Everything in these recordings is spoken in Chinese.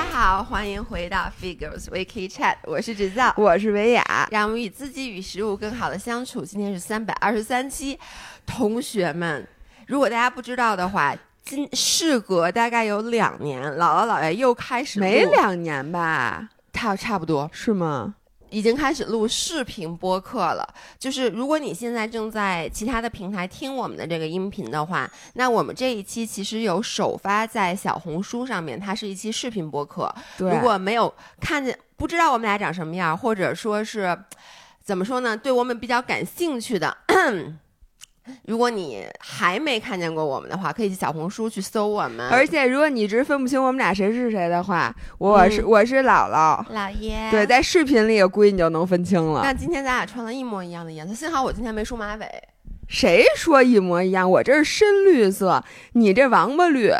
家好，欢迎回到 Figures Wiki Chat，我是制造，我是维雅，让我们与自己与食物更好的相处。今天是三百二十三期，同学们，如果大家不知道的话，今事隔大概有两年，姥姥姥爷又开始没两年吧？差差不多是吗？已经开始录视频播客了。就是如果你现在正在其他的平台听我们的这个音频的话，那我们这一期其实有首发在小红书上面，它是一期视频播客。对，如果没有看见，不知道我们俩长什么样，或者说是怎么说呢？对我们比较感兴趣的。如果你还没看见过我们的话，可以去小红书去搜我们。而且，如果你一直分不清我们俩谁是谁的话，我是我是姥姥，姥爷。对，在视频里估计你就能分清了。那今天咱俩穿了一模一样的颜色，幸好我今天没梳马尾。谁说一模一样？我这是深绿色，你这王八绿。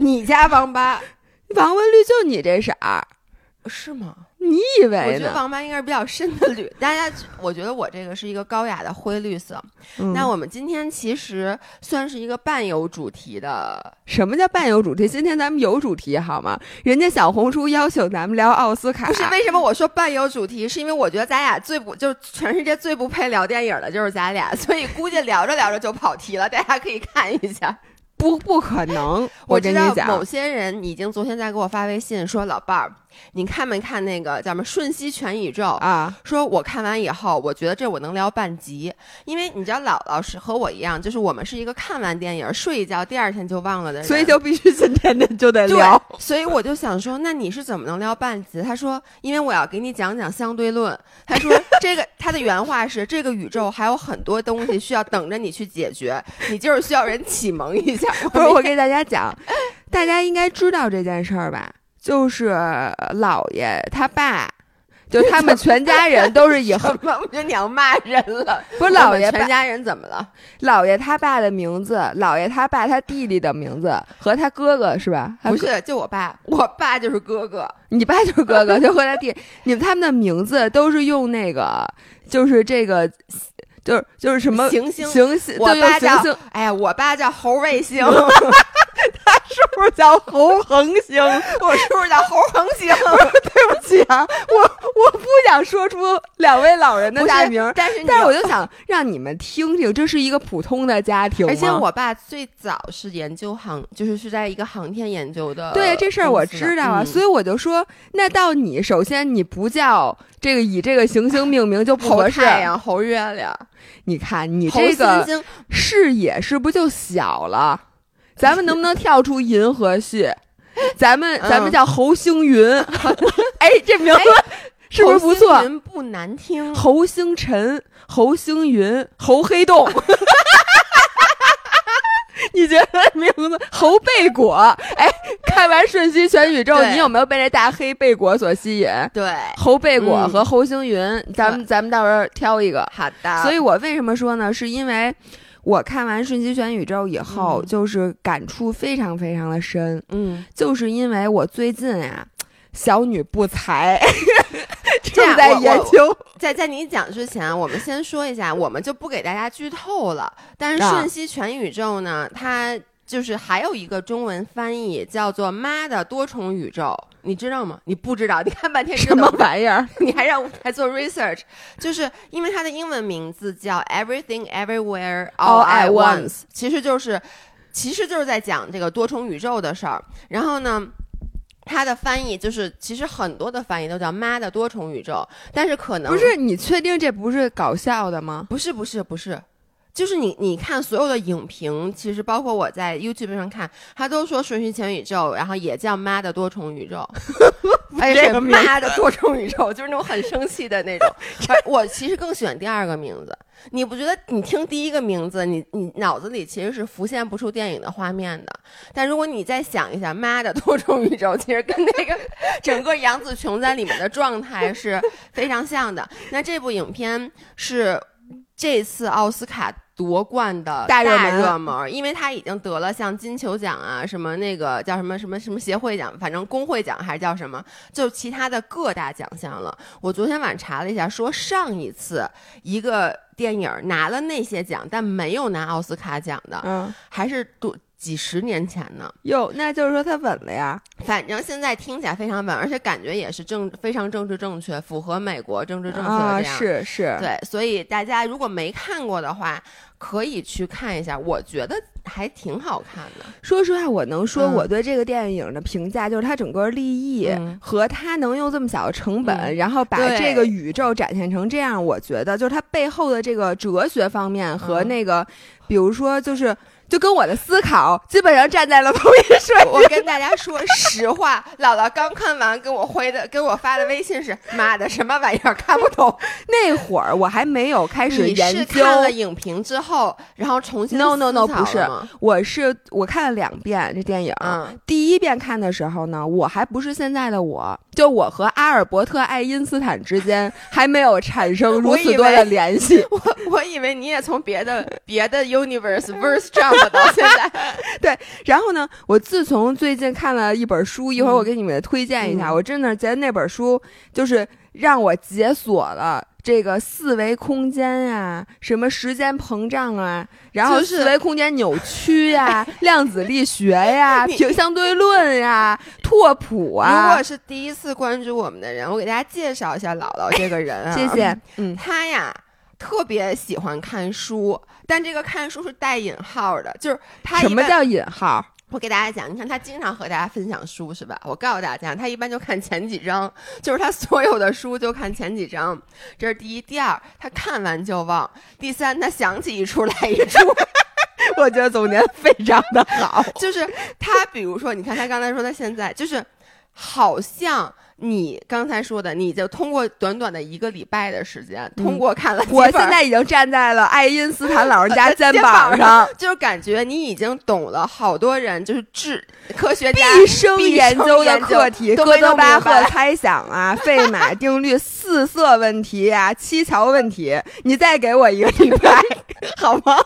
你家王八，王八绿就你这色儿，是吗？你以为呢？我觉得王八应该是比较深的绿。大家，我觉得我这个是一个高雅的灰绿色。那我们今天其实算是一个半有主题的。什么叫半有主题？今天咱们有主题好吗？人家小红书要求咱们聊奥斯卡。不是为什么我说半有主题？是因为我觉得咱俩最不就是全世界最不配聊电影的就是咱俩，所以估计聊着聊着就跑题了。大家可以看一下。不，不可能！我跟你讲，某些人已经昨天在给我发微信说：“老伴儿。”你看没看那个叫什么《瞬息全宇宙》啊？说我看完以后，我觉得这我能聊半集，因为你知道姥姥是和我一样，就是我们是一个看完电影睡一觉，第二天就忘了的人，所以就必须今天的就得聊。所以我就想说，那你是怎么能聊半集？他说，因为我要给你讲讲相对论。他说 这个他的原话是：这个宇宙还有很多东西需要等着你去解决，你就是需要人启蒙一下。不是，我给大家讲，大家应该知道这件事儿吧？就是姥爷他爸，就他们全家人都是以后，我觉得你要骂人了。不是姥爷全家人怎么了？姥爷他爸的名字，姥爷他爸他弟弟的名字和他哥哥是吧？不是，就我爸，我爸就是哥哥，你爸就是哥哥，就和他弟，你们他们的名字都是用那个，就是这个。就是就是什么行星行星，我爸叫哎呀，我爸叫猴卫星，不是叫猴恒星？我是不是叫猴恒星？对不起啊，我我不想说出两位老人的大名，但是但是我就想让你们听听，这是一个普通的家庭。而且我爸最早是研究航，就是是在一个航天研究的。对这事儿我知道啊，所以我就说，那到你首先你不叫这个以这个行星命名就不合适，太阳猴月亮。你看，你这个视野是不是就小了？咱们能不能跳出银河系？咱们咱们叫侯星云。哎，这名字 是不是不错？不难听。侯星辰、侯星云、侯黑洞。你觉得名字侯贝果？哎，看完《瞬息全宇宙》，你有没有被这大黑贝果所吸引？对，侯贝果和侯星云，咱们咱们到时候挑一个。好的。所以我为什么说呢？是因为我看完《瞬息全宇宙》以后，就是感触非常非常的深。嗯，就是因为我最近呀，小女不才。正在研究，在在你讲之前，我们先说一下，我们就不给大家剧透了。但是《瞬息全宇宙》呢，它就是还有一个中文翻译叫做“妈的多重宇宙”，你知道吗？你不知道？你看半天什么玩意儿？你还让我还做 research？就是因为它的英文名字叫 “Everything Everywhere All at Once”，其实就是其实就是在讲这个多重宇宙的事儿。然后呢？它的翻译就是，其实很多的翻译都叫“妈的多重宇宙”，但是可能不是。你确定这不是搞笑的吗？不是，不是，不是。就是你，你看所有的影评，其实包括我在 YouTube 上看，他都说《瞬息全宇宙》，然后也叫“妈的多重宇宙”，哎，是妈的多重宇宙，就是那种很生气的那种。我其实更喜欢第二个名字，你不觉得？你听第一个名字，你你脑子里其实是浮现不出电影的画面的。但如果你再想一下“妈的多重宇宙”，其实跟那个 整个杨紫琼在里面的状态是非常像的。那这部影片是这次奥斯卡。夺冠的大热门，因为他已经得了像金球奖啊，什么那个叫什么什么什么协会奖，反正工会奖还是叫什么，就其他的各大奖项了。我昨天晚上查了一下，说上一次一个电影拿了那些奖，但没有拿奥斯卡奖的，嗯，还是多几十年前呢。哟，那就是说他稳了呀。反正现在听起来非常稳，而且感觉也是正非常政治正确，符合美国政治正确的这样。是是，对，所以大家如果没看过的话，可以去看一下。我觉得。还挺好看的。说实话，我能说我对这个电影的评价就是它整个立意和它能用这么小的成本，然后把这个宇宙展现成这样，我觉得就是它背后的这个哲学方面和那个，比如说就是。就跟我的思考基本上站在了同一水平。我跟大家说实话，姥姥刚看完，给我回的，给我发的微信是：妈的，什么玩意儿看不懂。那会儿我还没有开始研究。看了影评之后，然后重新 no no no 不是，我是我看了两遍这电影。第一遍看的时候呢，我还不是现在的我，就我和阿尔伯特爱因斯坦之间 还没有产生如此多的联系。我我以为你也从别的别的 universe verse jump。到现在，对，然后呢？我自从最近看了一本书，一会儿我给你们推荐一下。我真的觉得那本书就是让我解锁了这个四维空间呀，什么时间膨胀啊，然后四维空间扭曲呀，量子力学呀，平相对论呀，拓扑啊。如果是第一次关注我们的人，我给大家介绍一下姥姥这个人啊。谢谢。嗯，他呀特别喜欢看书。但这个看书是带引号的，就是他什么叫引号？我给大家讲，你看他经常和大家分享书是吧？我告诉大家，他一般就看前几章，就是他所有的书就看前几章。这是第一，第二，他看完就忘；第三，他想起一出来一出。我觉得总结非常的好，就是他，比如说，你看他刚才说他现在就是好像。你刚才说的，你就通过短短的一个礼拜的时间，通过看了，我现在已经站在了爱因斯坦老人家肩膀上，就是感觉你已经懂了好多人就是智科学家毕生研究的课题，哥德巴赫猜想啊，费马定律、四色问题啊，七桥问题，你再给我一个礼拜。好吗？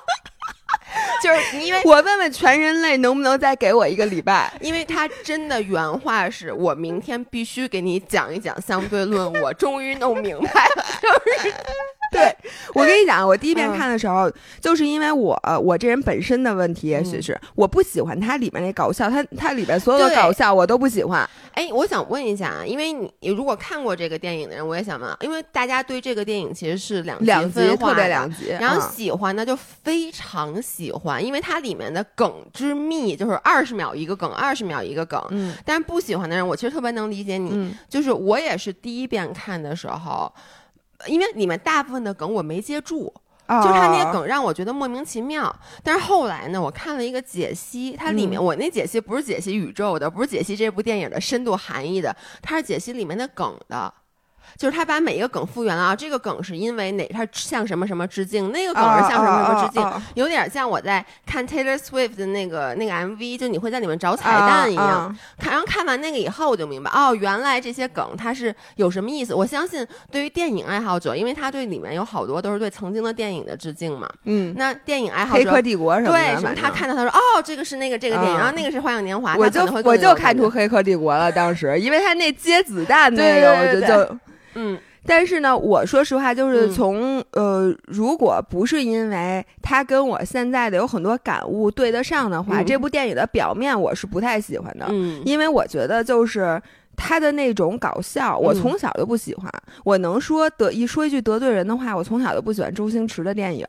就是因为我问问全人类能不能再给我一个礼拜，因为他真的原话是我明天必须给你讲一讲相对论，我终于弄明白了。对，我跟你讲，我第一遍看的时候，就是因为我我这人本身的问题，也许是我不喜欢它里面那搞笑，它它里面所有的搞笑我都不喜欢。哎，我想问一下啊，因为你如果看过这个电影的人，我也想问，因为大家对这个电影其实是两两极特别两极，然后喜欢的就非常喜欢，因为它里面的梗之密，就是二十秒一个梗，二十秒一个梗。嗯，但是不喜欢的人，我其实特别能理解你，就是我也是第一遍看的时候。因为里面大部分的梗我没接住，就是他那些梗让我觉得莫名其妙。但是后来呢，我看了一个解析，它里面我那解析不是解析宇宙的，不是解析这部电影的深度含义的，它是解析里面的梗的。就是他把每一个梗复原了啊，这个梗是因为哪？他向什么什么致敬？那个梗是向什么什么致敬？有点像我在看 Taylor Swift 的那个那个 MV，就你会在里面找彩蛋一样。看，然后看完那个以后，我就明白哦，原来这些梗它是有什么意思。我相信对于电影爱好者，因为他对里面有好多都是对曾经的电影的致敬嘛。嗯，那电影爱好者，黑客帝国什么对，什么，他看到他说哦，这个是那个这个电影，然后那个是花样年华，我就我就看出黑客帝国了，当时因为他那接子弹那个，我就就。嗯，但是呢，我说实话，就是从呃，如果不是因为他跟我现在的有很多感悟对得上的话，这部电影的表面我是不太喜欢的。嗯，因为我觉得就是他的那种搞笑，我从小就不喜欢。我能说得一说一句得罪人的话，我从小就不喜欢周星驰的电影。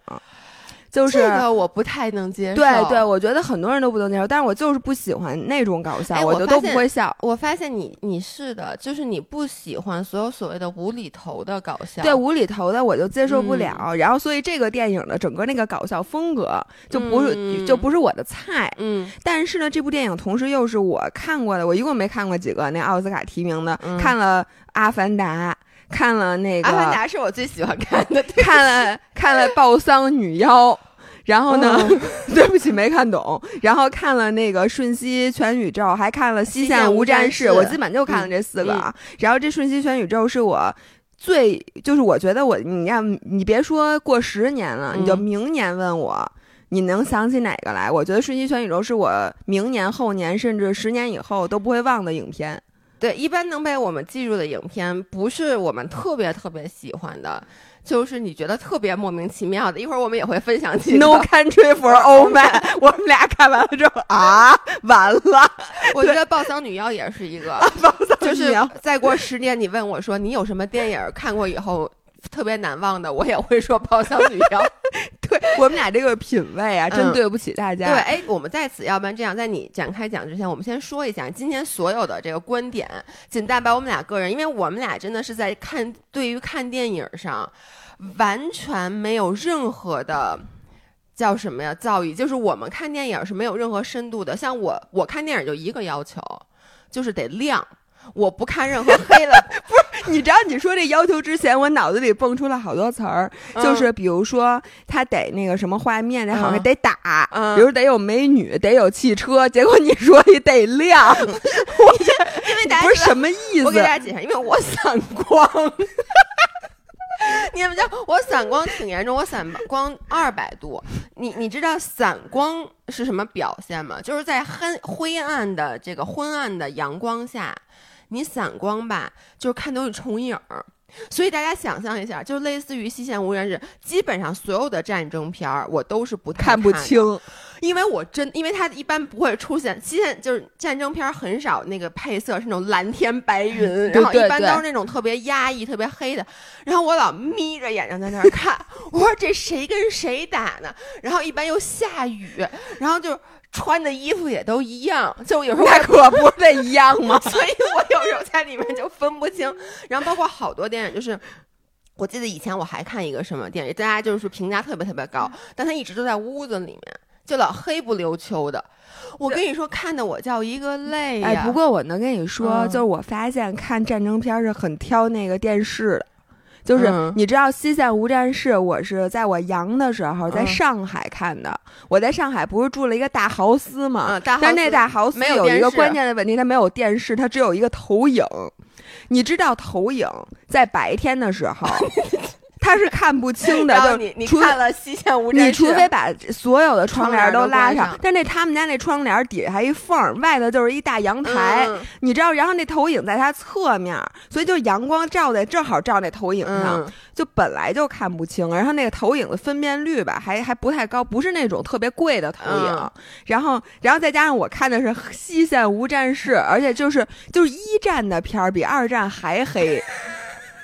就是这个我不太能接受，对对，我觉得很多人都不能接受，但是我就是不喜欢那种搞笑，我就都不会笑。我发现你你是的，就是你不喜欢所有所谓的无厘头的搞笑，对无厘头的我就接受不了。然后所以这个电影的整个那个搞笑风格就不是就不是我的菜。嗯，但是呢，这部电影同时又是我看过的，我一共没看过几个那奥斯卡提名的，看了《阿凡达》。看了那个《阿凡达》是我最喜欢看的，看了看了《暴桑女妖》，然后呢，对不起没看懂，然后看了那个《瞬息全宇宙》，还看了《西线无战事》，我基本就看了这四个啊。然后这《瞬息全宇宙》是我最，就是我觉得我，你要你别说过十年了，你就明年问我，你能想起哪个来？我觉得《瞬息全宇宙》是我明年、后年，甚至十年以后都不会忘的影片。对，一般能被我们记住的影片，不是我们特别特别喜欢的，就是你觉得特别莫名其妙的。一会儿我们也会分享几个。No Country for Old Men，我们俩看完了之后啊，完了。我觉得《爆丧女妖》也是一个，就是再过十年，你问我说你有什么电影看过以后特别难忘的，我也会说《爆丧女妖》。对 我们俩这个品味啊，真对不起大家。对，哎，我们在此，要不然这样，在你展开讲之前，我们先说一下今天所有的这个观点，仅代表我们俩个人，因为我们俩真的是在看对于看电影上完全没有任何的叫什么呀造诣，就是我们看电影是没有任何深度的。像我，我看电影就一个要求，就是得亮。我不看任何黑了，不是？你知道你说这要求之前，我脑子里蹦出了好多词儿，就是比如说他得那个什么画面得好看，得打，比如得有美女，得有汽车。结果你说你得亮，我因为大家不是什么意思？我给大家解释，因为我散光。你们道我散光挺严重，我散光二百度。你你知道散光是什么表现吗？就是在黑灰暗的这个昏暗的阳光下。你散光吧，就是看东西重影儿，所以大家想象一下，就类似于《西线无人是》，基本上所有的战争片儿我都是不看不清，因为我真，因为它一般不会出现西线，就是战争片儿很少那个配色是那种蓝天白云，然后一般都是那种特别压抑、特别黑的，然后我老眯着眼睛在那儿看，我说这谁跟谁打呢？然后一般又下雨，然后就。穿的衣服也都一样，就有时候可不得 一样吗？所以我有时候在里面就分不清。然后包括好多电影，就是我记得以前我还看一个什么电影，大家就是评价特别特别高，但他一直都在屋子里面，就老黑不溜秋的。我跟你说，看的我叫一个累呀。哎，不过我能跟你说，就是我发现看战争片是很挑那个电视的。就是你知道《西线无战事》，我是在我阳的时候在上海看的。我在上海不是住了一个大豪斯嘛？但那大豪斯有一个关键的问题，它没有电视，它只有一个投影。你知道投影在白天的时候。他是看不清的，就你你看了西线无你除非把所有的窗帘都拉上，但那他们家那窗帘底下还一缝，外头就是一大阳台，你知道，然后那投影在它侧面，所以就阳光照在正好照那投影上，就本来就看不清，然后那个投影的分辨率吧，还还不太高，不是那种特别贵的投影，然后然后再加上我看的是西线无战事，而且就是就是一战的片儿比二战还黑，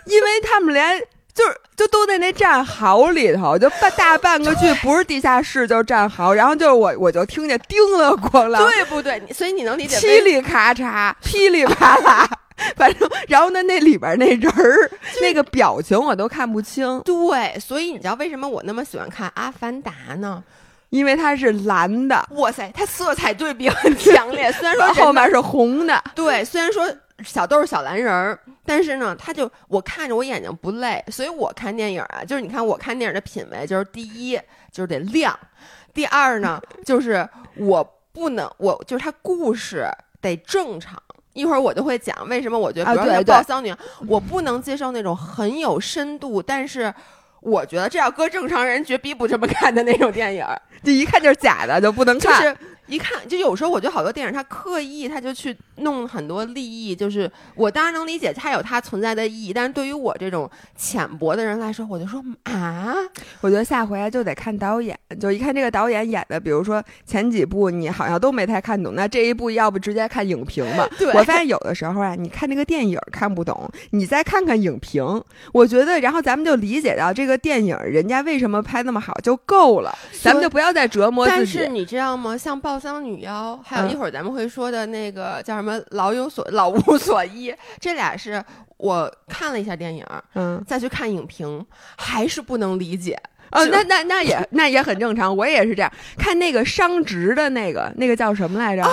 因为他们连。就是就都在那战壕里头，就半大半个剧不是地下室就是战壕，然后就是我我就听见叮了咣啷，对不对？所以你能理解？噼里咔嚓，噼里啪啦，反正然后呢，那里边那人儿那个表情我都看不清。对，所以你知道为什么我那么喜欢看《阿凡达》呢？因为它是蓝的。哇塞，它色彩对比很 强烈，虽然说后面是红的。对，虽然说。小豆是小蓝人儿，但是呢，他就我看着我眼睛不累，所以我看电影啊，就是你看我看电影的品味，就是第一就是得亮，第二呢就是我不能我就是他故事得正常，一会儿我就会讲为什么我觉得比如说《报丧女》，我不能接受那种很有深度，但是我觉得这要搁正常人绝逼不这么看的那种电影，就一看就是假的，就不能看。一看就有时候，我觉得好多电影他刻意他就去弄很多利益，就是我当然能理解它有它存在的意义，但是对于我这种浅薄的人来说，我就说啊，我觉得下回就得看导演，就一看这个导演演的，比如说前几部你好像都没太看懂，那这一部要不直接看影评吧。我发现有的时候啊，你看这个电影看不懂，你再看看影评，我觉得然后咱们就理解到这个电影人家为什么拍那么好就够了，咱们就不要再折磨自己。但是你知道吗？像报。丧女妖，还有一会儿咱们会说的那个叫什么“老有所老无所依”，这俩是我看了一下电影，嗯，再去看影评，还是不能理解。哦，那那那也那也很正常，我也是这样看那个商职的那个那个叫什么来着？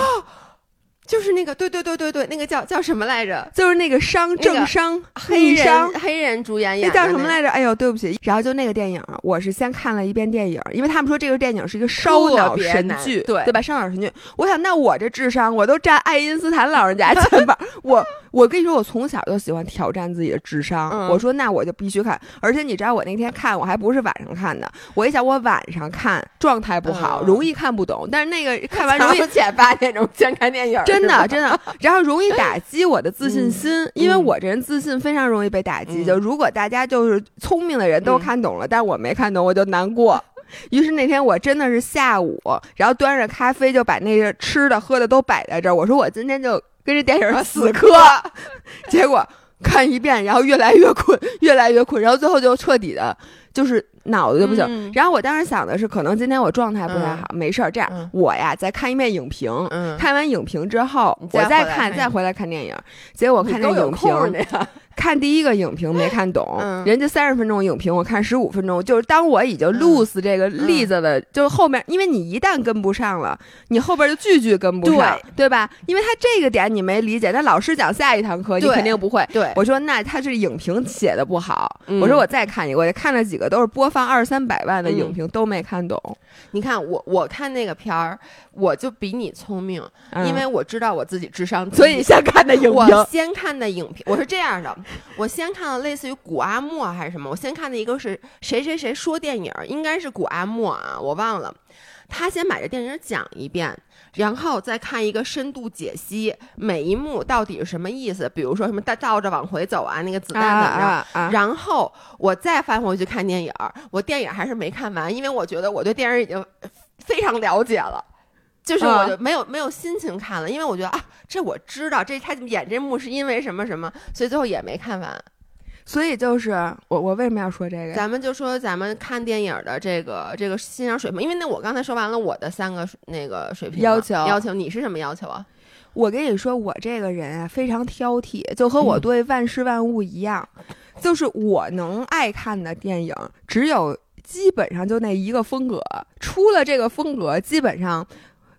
就是那个，对对对对对，那个叫叫什么来着？就是那个商政商黑人黑人主演演那叫什么来着？哎呦，对不起。然后就那个电影，我是先看了一遍电影，因为他们说这个电影是一个烧脑神剧，对对吧？烧脑神剧。我想，那我这智商，我都占爱因斯坦老人家前边，我我跟你说，我从小就喜欢挑战自己的智商。我说那我就必须看，而且你知道我那天看我还不是晚上看的，我一想我晚上看状态不好，容易看不懂。但是那个看完容易前八点钟先看电影，真的真的，然后容易打击我的自信心，因为我这人自信非常容易被打击。就如果大家就是聪明的人都看懂了，但我没看懂，我就难过。于是那天我真的是下午，然后端着咖啡就把那个吃的喝的都摆在这儿。我说我今天就跟这电影死磕，结果看一遍，然后越来越困，越来越困，然后最后就彻底的，就是脑子就不行。然后我当时想的是，可能今天我状态不太好，没事儿，这样我呀再看一遍影评，看完影评之后我再看，再回来看电影。结果看那影评。看第一个影评没看懂，人家三十分钟影评，我看十五分钟。就是当我已经 lose 这个例子的，就是后面，因为你一旦跟不上了，你后边就句句跟不上，对吧？因为他这个点你没理解，那老师讲下一堂课你肯定不会。对，我说那他是影评写的不好。我说我再看一个，我看了几个都是播放二三百万的影评都没看懂。你看我我看那个片儿，我就比你聪明，因为我知道我自己智商，所以先看的影评。我先看的影评，我是这样的。我先看了类似于古阿莫还是什么，我先看的一个是谁谁谁说电影，应该是古阿莫啊，我忘了。他先把这电影讲一遍，然后再看一个深度解析，每一幕到底是什么意思，比如说什么倒倒着往回走啊，那个子弹怎么着，然后我再翻回去看电影，我电影还是没看完，因为我觉得我对电影已经非常了解了。就是我就没有没有心情看了，因为我觉得啊，这我知道，这他演这幕是因为什么什么，所以最后也没看完。所以就是我我为什么要说这个？咱们就说咱们看电影的这个这个欣赏水平，因为那我刚才说完了我的三个那个水平要求要求，你是什么要求啊？我跟你说，我这个人啊非常挑剔，就和我对万事万物一样，就是我能爱看的电影只有基本上就那一个风格，出了这个风格基本上。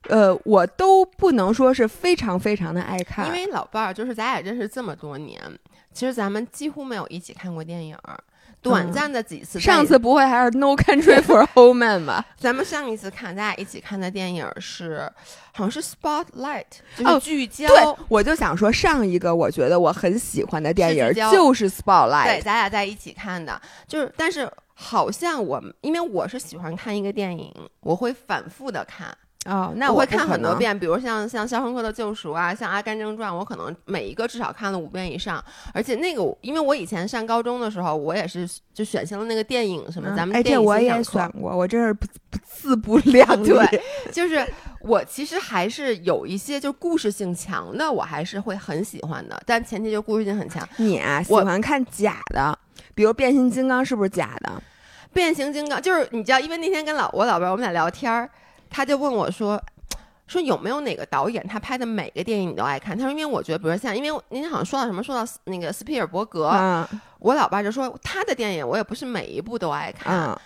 呃，我都不能说是非常非常的爱看，因为老伴儿就是咱俩认识这么多年，其实咱们几乎没有一起看过电影，短暂的几次。上次不会还是《No Country for Old Men》吧？咱们上一次看咱俩一起看的电影是，好像是《Spotlight》，就是聚焦。对，我就想说上一个我觉得我很喜欢的电影就是《Spotlight》，对，咱俩在一起看的，就是但是好像我因为我是喜欢看一个电影，我会反复的看。哦，那我会看很多遍，比如像像《肖申克的救赎》啊，像《阿甘正传》，我可能每一个至少看了五遍以上。而且那个，因为我以前上高中的时候，我也是就选修了那个电影什么，咱们哎，这我也选过，我真是不不自不量力。对，就是我其实还是有一些就故事性强的，我还是会很喜欢的，但前提就故事性很强。你啊，喜欢看假的，比如变形金刚是不是假的？变形金刚就是你知道，因为那天跟老我老伴儿我们俩聊天儿。他就问我说：“说有没有哪个导演他拍的每个电影你都爱看？”他说：“因为我觉得，比如像，因为您好像说到什么，说到那个斯皮尔伯格，我老爸就说他的电影我也不是每一部都爱看。”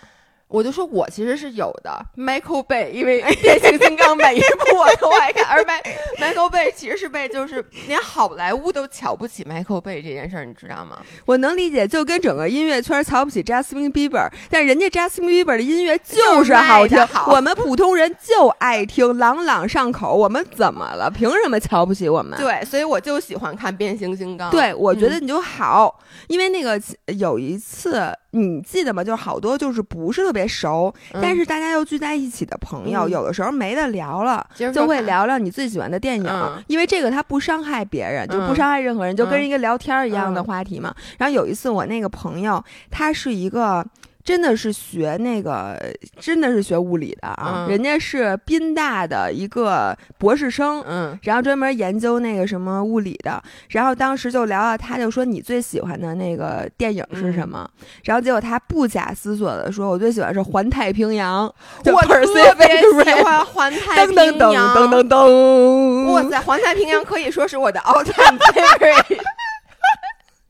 我就说，我其实是有的，Michael Bay，因为变形金刚每一部我都爱看，而 Michael Bay 其实是被就是连好莱坞都瞧不起 Michael Bay 这件事儿，你知道吗？我能理解，就跟整个音乐圈瞧不起 Justin Bieber，但人家 Justin Bieber 的音乐就是好听，我们普通人就爱听，朗朗上口，我们怎么了？凭什么瞧不起我们？对，所以我就喜欢看变形金刚。对，我觉得你就好，因为那个有一次。你记得吗？就是好多就是不是特别熟，但是大家又聚在一起的朋友，有的时候没得聊了，就会聊聊你最喜欢的电影，因为这个它不伤害别人，就不伤害任何人，就跟一个聊天一样的话题嘛。然后有一次我那个朋友，他是一个。真的是学那个，真的是学物理的啊！人家是宾大的一个博士生，嗯，然后专门研究那个什么物理的。然后当时就聊到，他就说你最喜欢的那个电影是什么？然后结果他不假思索的说，我最喜欢是《环太平洋》。我特别喜欢《环太平洋》。噔噔噔噔噔！哇塞，《环太平洋》可以说是我的 all time favorite。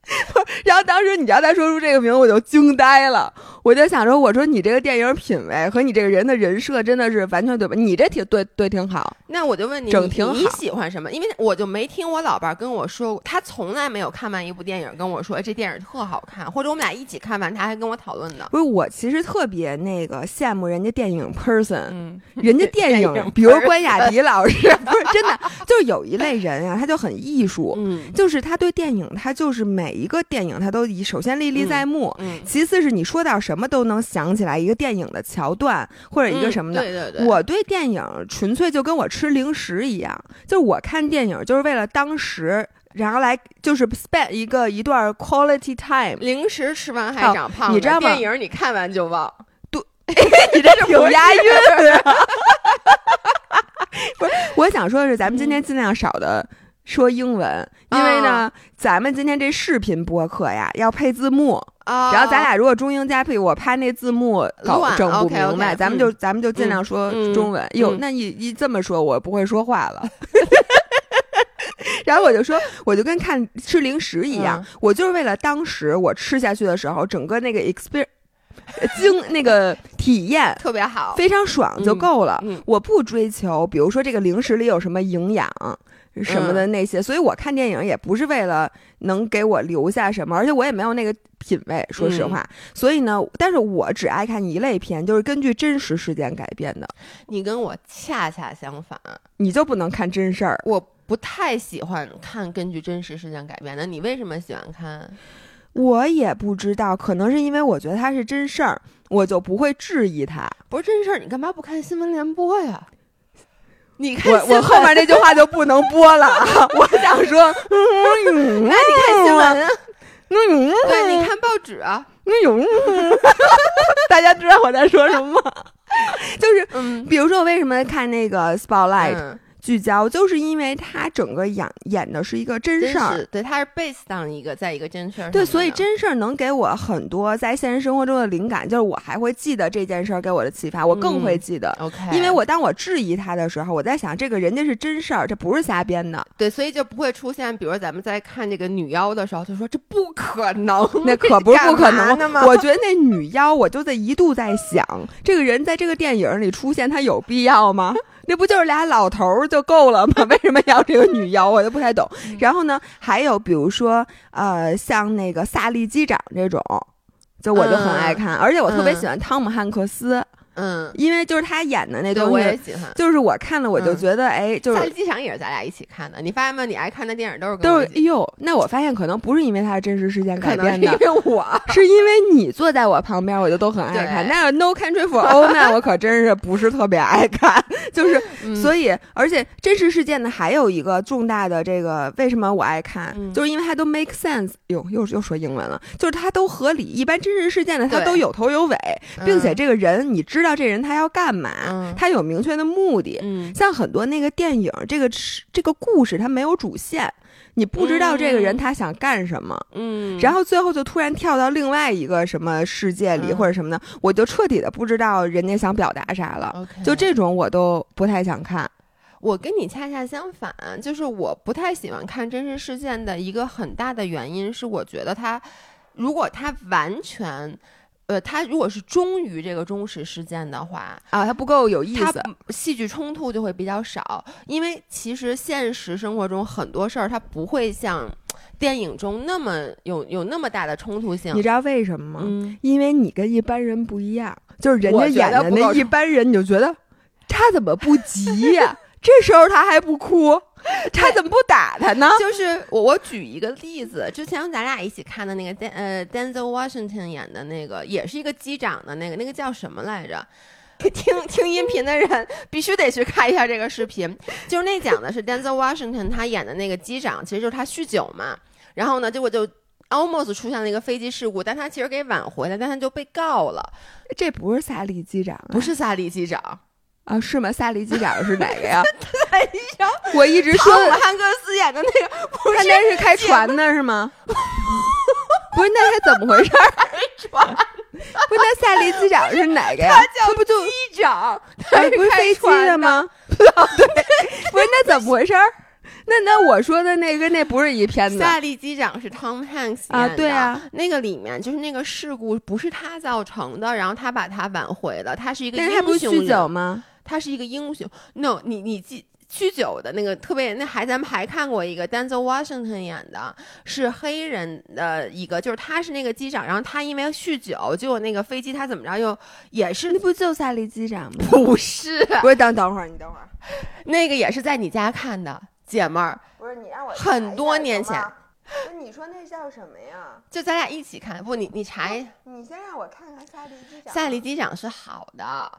然后当时你知道他说出这个名，我就惊呆了。我就想说，我说你这个电影品味和你这个人的人设真的是完全对吧？你这挺对对挺好。那我就问你，整挺好。你喜欢什么？因为我就没听我老伴跟我说过，他从来没有看完一部电影跟我说，哎，这电影特好看，或者我们俩一起看完，他还跟我讨论呢。不是，我其实特别那个羡慕人家电影 person，嗯，人家电影，比如关雅迪老师，不是真的，就是有一类人啊，他就很艺术，嗯，就是他对电影，他就是每一个电影他都以首先历历在目，嗯，其次是你说到什么都能想起来一个电影的桥段或者一个什么的。对对对，我对电影纯粹就跟我吃零食一样，就是我看电影就是为了当时。然后来就是 spend 一个一段 quality time，零食吃完还长胖，你知道吗？电影你看完就忘，对，你这是有押韵。不是，我想说的是，咱们今天尽量少的说英文，因为呢，咱们今天这视频播客呀要配字幕啊。然后咱俩如果中英加配，我怕那字幕搞整不明白，咱们就咱们就尽量说中文。哟，那你一这么说，我不会说话了。然后我就说，我就跟看吃零食一样，我就是为了当时我吃下去的时候，整个那个 experience 经那个体验特别好，非常爽就够了。我不追求，比如说这个零食里有什么营养什么的那些，所以我看电影也不是为了能给我留下什么，而且我也没有那个品味，说实话。所以呢，但是我只爱看一类片，就是根据真实事件改编的。你跟我恰恰相反，你就不能看真事儿。我。不太喜欢看根据真实事件改编的，你为什么喜欢看？我也不知道，可能是因为我觉得它是真事儿，我就不会质疑它。不是真事儿，你干嘛不看新闻联播呀？你看我我后面这句话就不能播了。我想说，嗯那 你看新闻啊？嗯，对，你看报纸啊？嗯，大家知道我在说什么吗？就是，嗯，比如说我为什么看那个 Spotlight？聚焦就是因为他整个演演的是一个真事儿，对，他是 base 上一个在一个真事儿，对，所以真事儿能给我很多在现实生活中的灵感，就是我还会记得这件事儿给我的启发，我更会记得，OK，因为我当我质疑他的时候，我在想这个人家是真事儿，这不是瞎编的，对，所以就不会出现，比如咱们在看这个女妖的时候，就说这不可能，那可不是不可能我觉得那女妖，我就在一度在想，这个人在这个电影里出现，他有必要吗？那不就是俩老头儿就够了吗？为什么要这个女妖？我就不太懂。然后呢，还有比如说，呃，像那个萨利机长这种，就我就很爱看，而且我特别喜欢汤姆汉克斯。嗯，因为就是他演的那东西，我也喜欢。就是我看了，我就觉得，哎，就是《在机场》也是咱俩一起看的。你发现吗？你爱看的电影都是都是。哎呦，那我发现可能不是因为他是真实事件改编的，因为 我是因为你坐在我旁边，我就都很爱看。那《No Country for Old Men》我可真是不是特别爱看，就是所以，而且真实事件呢，还有一个重大的这个，为什么我爱看，就是因为它都 make sense。哟，又又说英文了，就是它都合理。一般真实事件呢，它都有头有尾，并且这个人你知道这人他要干。干嘛？他有明确的目的。嗯，像很多那个电影，这个这个故事它没有主线，你不知道这个人他想干什么。嗯，然后最后就突然跳到另外一个什么世界里或者什么的，我就彻底的不知道人家想表达啥了。就这种我都不太想看。我跟你恰恰相反，就是我不太喜欢看真实事件的一个很大的原因是，我觉得他如果他完全。呃，他如果是忠于这个忠实事件的话啊，他不够有意思，戏剧冲突就会比较少。因为其实现实生活中很多事儿，它不会像电影中那么有有那么大的冲突性。你知道为什么吗？因为你跟一般人不一样，就是人家演的那一般人，你就觉得他怎么不急呀？这时候他还不哭。他怎么不打他呢？就是我，我举一个例子，之前咱俩一起看的那个，呃，Denzel Washington 演的那个，也是一个机长的那个，那个叫什么来着？听听音频的人必须得去看一下这个视频。就是那讲的是 Denzel Washington 他演的那个机长，其实就是他酗酒嘛，然后呢，结果就 almost 出现了一个飞机事故，但他其实给挽回了，但他就被告了。这不是萨利机长，不是萨利机长。啊，是吗？萨利机长是哪个呀？我一直说汉克斯演的那个，他那是开船的是吗？不是，那他怎么回事？开船？不是，那萨利机长是哪个呀？他不就机长？他不是飞机的吗？对，不是，那怎么回事？那那我说的那个那不是一片子。萨利机长是 Tom Hanks 啊，对啊，那个里面就是那个事故不是他造成的，然后他把他挽回了，他是一个英雄。酗酒吗？他是一个英雄。No，你你记。酗酒的那个特别，那还咱们还看过一个 Denzel Washington 演的，是黑人的一个，就是他是那个机长，然后他因为酗酒，结果那个飞机他怎么着又也是那不就萨利机长吗？不是，不是等等会儿你等会儿，那个也是在你家看的，姐们儿，不是你让我很多年前，不是你说那叫什么呀？就咱俩一起看，不你你查一，你先让我看看萨利机长，萨利机长是好的。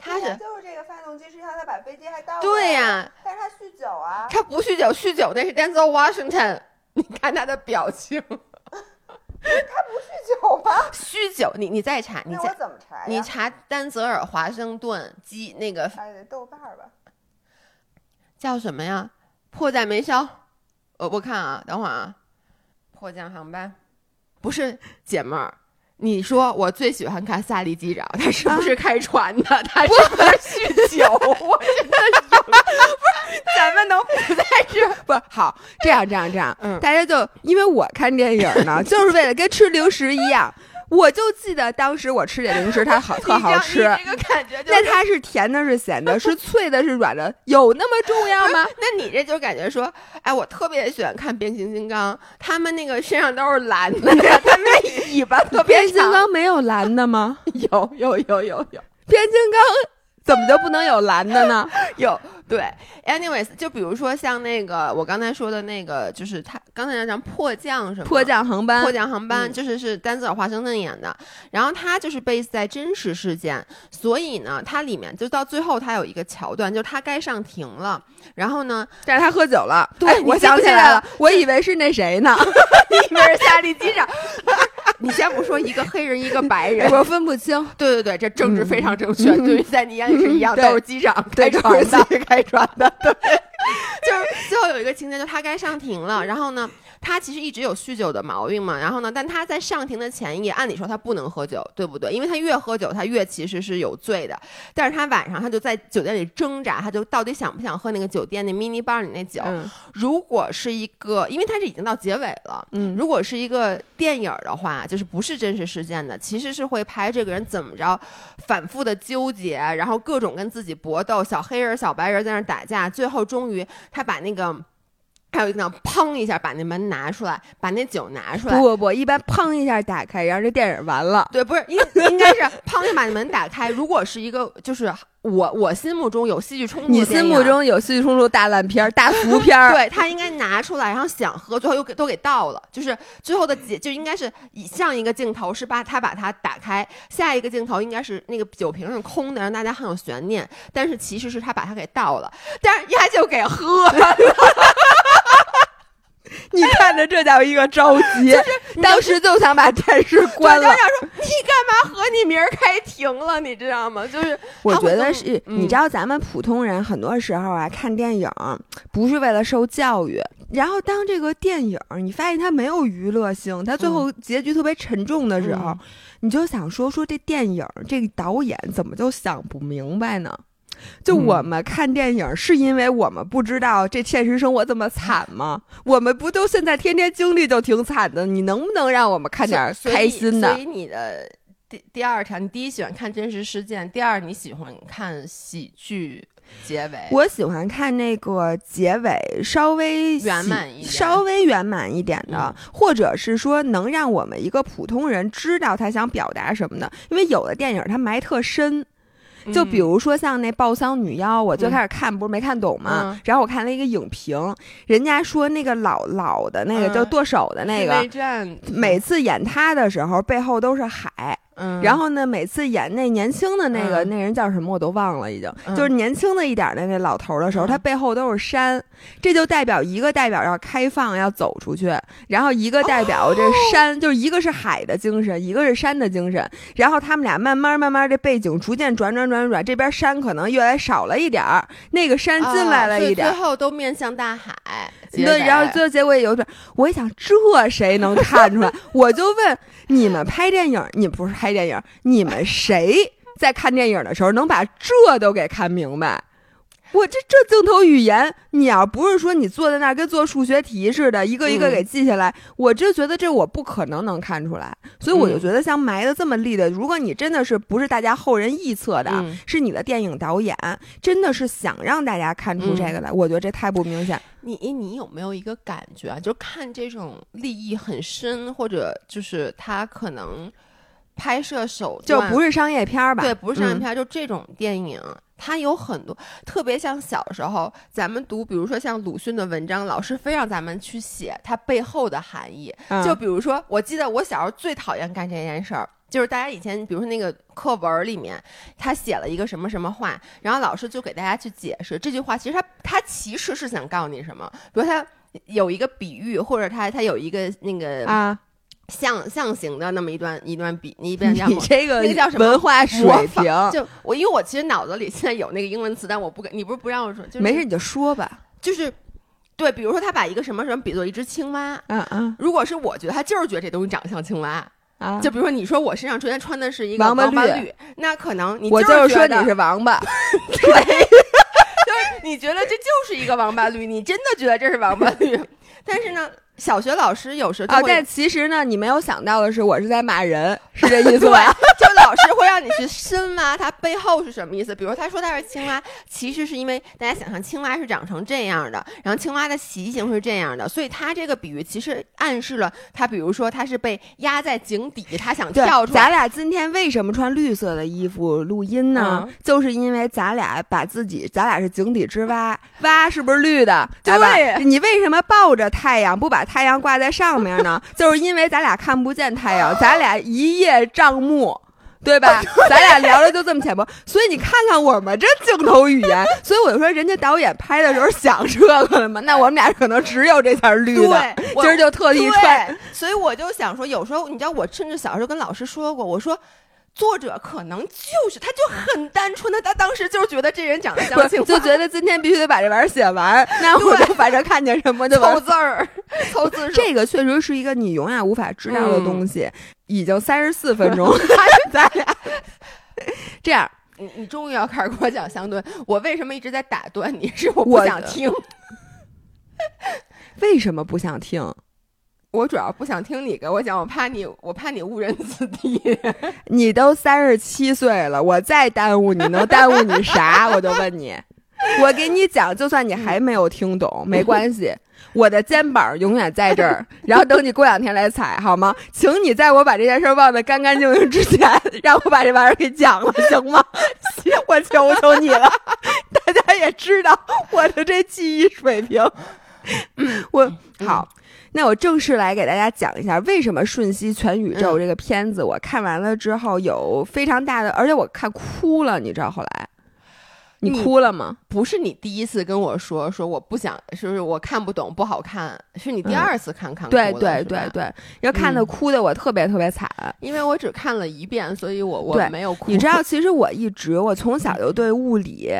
他是就是这个发动机，实际上他把飞机还倒了。对呀，但是他酗酒啊。他不酗酒，酗酒那是 Denzel Washington。你看他的表情，他不酗酒吗？酗酒，你你再查，你再怎么查？你查丹泽尔华盛顿机那个。哎，豆瓣吧。叫什么呀？迫在眉梢。我不看啊，等会儿啊。迫降航班，不是姐们儿。你说我最喜欢看萨利机长，他是不是开船的？他是不是酗酒？我真的 有，不是咱们能不在这？不好，这样这样这样，嗯，大家就因为我看电影呢，就是为了跟吃零食一样。我就记得当时我吃这零食，它好 特好吃。这个感觉，那它是甜的，是咸的，是脆的，是软的，有那么重要吗？那你这就感觉说，哎，我特别喜欢看变形金刚，他们那个身上都是蓝的，他们尾巴特别变形金刚没有蓝的吗？有有有有有，变形金刚怎么就不能有蓝的呢？有。对，anyways，就比如说像那个我刚才说的那个，就是他刚才讲迫降什么？迫降航班，迫降航班，就是是丹泽尔华盛顿演的，然后他就是 base 在真实事件，所以呢，它里面就到最后他有一个桥段，就是他该上庭了，然后呢，但是他喝酒了，对，我想起来了，我以为是那谁呢？你以为是夏利机长？你先不说一个黑人一个白人，我分不清。对对对，这政治非常正确，对，在你眼里是一样，都是机长开船的，开船的，对。就是最后有一个情节，就他该上庭了，然后呢？他其实一直有酗酒的毛病嘛，然后呢，但他在上庭的前夜，按理说他不能喝酒，对不对？因为他越喝酒，他越其实是有罪的。但是他晚上他就在酒店里挣扎，他就到底想不想喝那个酒店那 mini bar 里那酒？如果是一个，因为他是已经到结尾了，嗯，如果是一个电影的话，就是不是真实事件的，其实是会拍这个人怎么着，反复的纠结，然后各种跟自己搏斗，小黑人小白人在那打架，最后终于他把那个。还有一个，砰一下把那门拿出来，把那酒拿出来。不不不，一般砰一下打开，然后这电影完了。对，不是应应该是 砰一下把那门打开。如果是一个，就是我我心目中有戏剧冲突，你心目中有戏剧冲突大烂片儿、大 俗片儿，对他应该拿出来，然后想喝，最后又给都给倒了。就是最后的结就应该是以上一个镜头是把他把它打开，下一个镜头应该是那个酒瓶是空的，让大家很有悬念。但是其实是他把它给倒了，但是丫就给喝了。你看着这叫一个着急，就是当时就想把电视 关了。想说你干嘛和？你明儿开庭了，你知道吗？就是我觉得是，你知道咱们普通人很多时候啊看电影不是为了受教育，然后当这个电影你发现它没有娱乐性，它最后结局特别沉重的时候，你就想说说这电影这个导演怎么就想不明白呢？就我们看电影，是因为我们不知道这现实生活这么惨吗？我们不都现在天天经历就挺惨的？你能不能让我们看点开心的？所以你的第第二条，你第一喜欢看真实事件，第二你喜欢看喜剧结尾。我喜欢看那个结尾稍微圆满一点，稍微圆满一点的，或者是说能让我们一个普通人知道他想表达什么的。因为有的电影它埋特深。就比如说像那报丧女妖，我最开始看不是没看懂吗？然后我看了一个影评，人家说那个老老的那个就剁手的那个，每次演他的时候背后都是海。然后呢，每次演那年轻的那个那人叫什么我都忘了，已经。就是年轻的一点的那老头的时候，他背后都是山，这就代表一个代表要开放要走出去，然后一个代表这山，就一个是海的精神，一个是山的精神，然后他们俩慢慢慢慢这背景逐渐转转转转，这边山可能越来少了一点儿，那个山进来了一点，最后都面向大海。对，然后最后结果也有点，我一想这谁能看出来？我就问你们拍电影，你不是拍电影，你们谁在看电影的时候能把这都给看明白？我这这镜头语言，你要不是说你坐在那儿跟做数学题似的，一个一个给记下来，我就觉得这我不可能能看出来。所以我就觉得像埋的这么利的，如果你真的是不是大家后人臆测的，是你的电影导演，真的是想让大家看出这个来，我觉得这太不明显。你你有没有一个感觉啊？就看这种立意很深，或者就是他可能拍摄手就不是商业片儿吧？对，不是商业片，就这种电影。它有很多特别像小时候咱们读，比如说像鲁迅的文章，老师非让咱们去写它背后的含义。就比如说，我记得我小时候最讨厌干这件事儿，就是大家以前，比如说那个课文里面，他写了一个什么什么话，然后老师就给大家去解释这句话，其实他他其实是想告诉你什么，比如他有一个比喻，或者他他有一个那个啊。象象形的那么一段一段笔，一边你这个那个叫什么文化水平？就我因为我其实脑子里现在有那个英文词，但我不，你不是不让我说，就没事你就说吧。就是对，比如说他把一个什么什么比作一只青蛙，嗯嗯。如果是我觉得他就是觉得这东西长得像青蛙啊，就比如说你说我身上昨天穿的是一个王八绿，那可能你我就是说你是王八，对，就是你觉得这就是一个王八绿，你真的觉得这是王八绿，但是呢。小学老师有时啊，但其实呢，你没有想到的是，我是在骂人，是这意思 吧？就老师会让你去深挖它背后是什么意思。比如他说它是青蛙，其实是因为大家想象青蛙是长成这样的，然后青蛙的习性是这样的，所以他这个比喻其实暗示了他，比如说他是被压在井底，他想跳出来。咱俩今天为什么穿绿色的衣服录音呢？就是因为咱俩把自己，咱俩是井底之蛙，蛙是不是绿的？对吧，你为什么抱着太阳不把？太阳挂在上面呢，就是因为咱俩看不见太阳，咱俩一叶障目，对吧？咱俩聊的就这么浅薄，所以你看看我们这镜头语言，所以我就说人家导演拍的时候想这个了吗？那我们俩可能只有这件绿的，今儿就特地穿。所以我就想说，有时候你知道，我甚至小时候跟老师说过，我说。作者可能就是他，就很单纯的，他当时就是觉得这人讲的相信就觉得今天必须得把这玩意儿写完，那 我就反正看见什么就凑字儿，凑字。这个确实是一个你永远无法知道的东西。已经三十四分钟，咱俩这样，你你终于要开始给我讲相对，我为什么一直在打断你？是我不想听。为什么不想听？我主要不想听你给我讲，我怕你，我怕你误人子弟。你都三十七岁了，我再耽误你能耽误你啥？我就问你，我给你讲，就算你还没有听懂，没关系，我的肩膀永远在这儿。然后等你过两天来踩，好吗？请你在我把这件事忘得干干净净之前，让我把这玩意儿给讲了，行吗？我求求你了，大家也知道我的这记忆水平。我好。那我正式来给大家讲一下，为什么《瞬息全宇宙》这个片子我看完了之后有非常大的，而且我看哭了，你知道后来，你哭了吗？不是你第一次跟我说说我不想，是不是我看不懂不好看？是你第二次看看对对对对，要看的哭的我特别特别惨，因为我只看了一遍，所以我我没有哭。你知道，其实我一直我从小就对物理。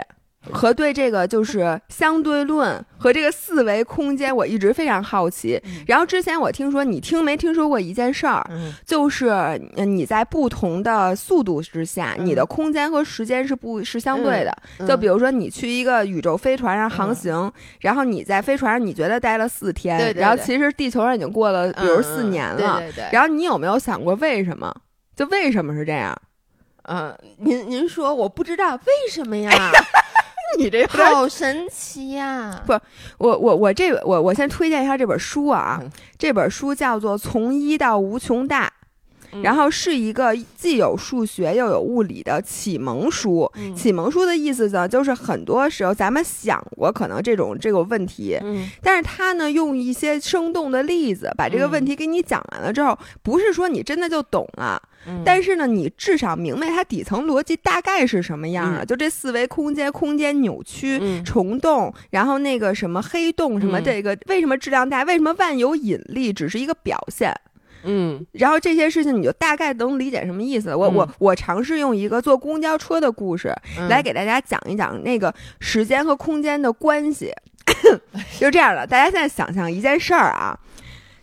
和对这个就是相对论和这个四维空间，我一直非常好奇。然后之前我听说，你听没听说过一件事儿？就是你在不同的速度之下，你的空间和时间是不是相对的。就比如说，你去一个宇宙飞船上航行，然后你在飞船上你觉得待了四天，然后其实地球上已经过了，比如四年了。然后你有没有想过为什么？就为什么是这样？嗯，您您说我不知道为什么呀。你这好神奇呀！不，我我我这我我先推荐一下这本书啊，这本书叫做《从一到无穷大》。然后是一个既有数学又有物理的启蒙书。启蒙书的意思呢，就是很多时候咱们想过可能这种这个问题，但是他呢用一些生动的例子把这个问题给你讲完了之后，不是说你真的就懂了，但是呢你至少明白它底层逻辑大概是什么样的。就这四维空间，空间扭曲、虫洞，然后那个什么黑洞什么这个，为什么质量大？为什么万有引力只是一个表现？嗯，然后这些事情你就大概能理解什么意思。我我我尝试用一个坐公交车的故事来给大家讲一讲那个时间和空间的关系。就这样的，大家现在想象一件事儿啊，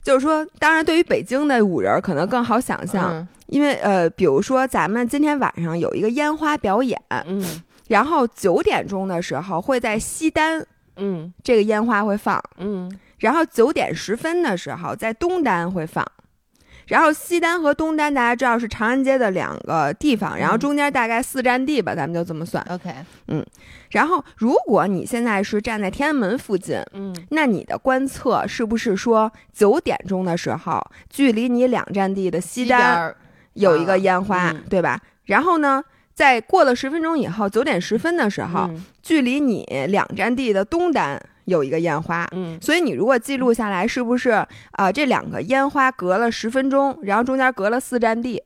就是说，当然对于北京的五人可能更好想象，因为呃，比如说咱们今天晚上有一个烟花表演，嗯，然后九点钟的时候会在西单，嗯。这个烟花会放，嗯。然后九点十分的时候在东单会放。然后西单和东单大家知道是长安街的两个地方，然后嗯。中间大概四站地吧，咱们就这么算。，OK，嗯。然后如果你现在是站在天安门附近，嗯。那你的观测是不是说九点钟的时候，距离你两站地的西单有一个烟花，嗯。对吧？然后呢，在过了十分钟以后，九点十分的时候，嗯。距离你两站地的东单有一个烟花。嗯。所以你如果记录下来，是不是啊、呃这两个烟花隔了十分钟，然后中间隔了四站地，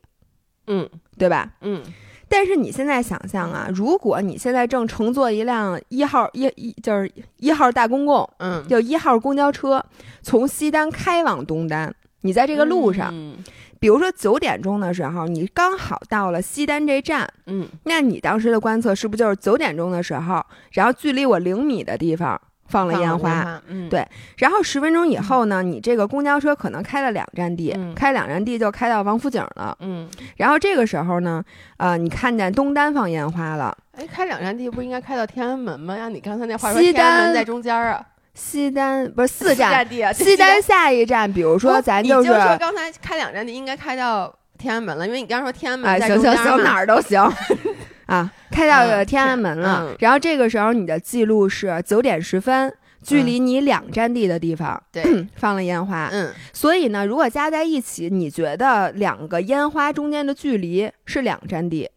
嗯。对吧？嗯。但是你现在想象啊，如果你现在正乘坐一辆一号一一就是一号大公共，嗯，就一号公交车从西单开往东单，你在这个路上，嗯。比如说九点钟的时候，你刚好到了西单这站，嗯。那你当时的观测是不是就是九点钟的时候，然后距离我零米的地方放了放烟花？，嗯，对然后十分钟以后呢，你这个公交车可能开了两站地，嗯开两站地就开到王府井了。嗯，然后这个时候呢，呃，你看见东单放烟花了，哎，开两站地不应该开到天安门吗？按你刚才那话说，西单天安门在中间啊，西单不是四四站，地啊，西单下一站，比如说不咱你就是说刚才开两站地应该开到天安门了，因为你刚刚说天安门哎，在行行行，中间嘛哪儿都行 啊，开到嗯天安门了。嗯然后这个时候你的记录是九点十分，距离你两站地的地方、对，放了烟花。嗯所以呢，如果加在一起，你觉得两个烟花中间的距离是两站地，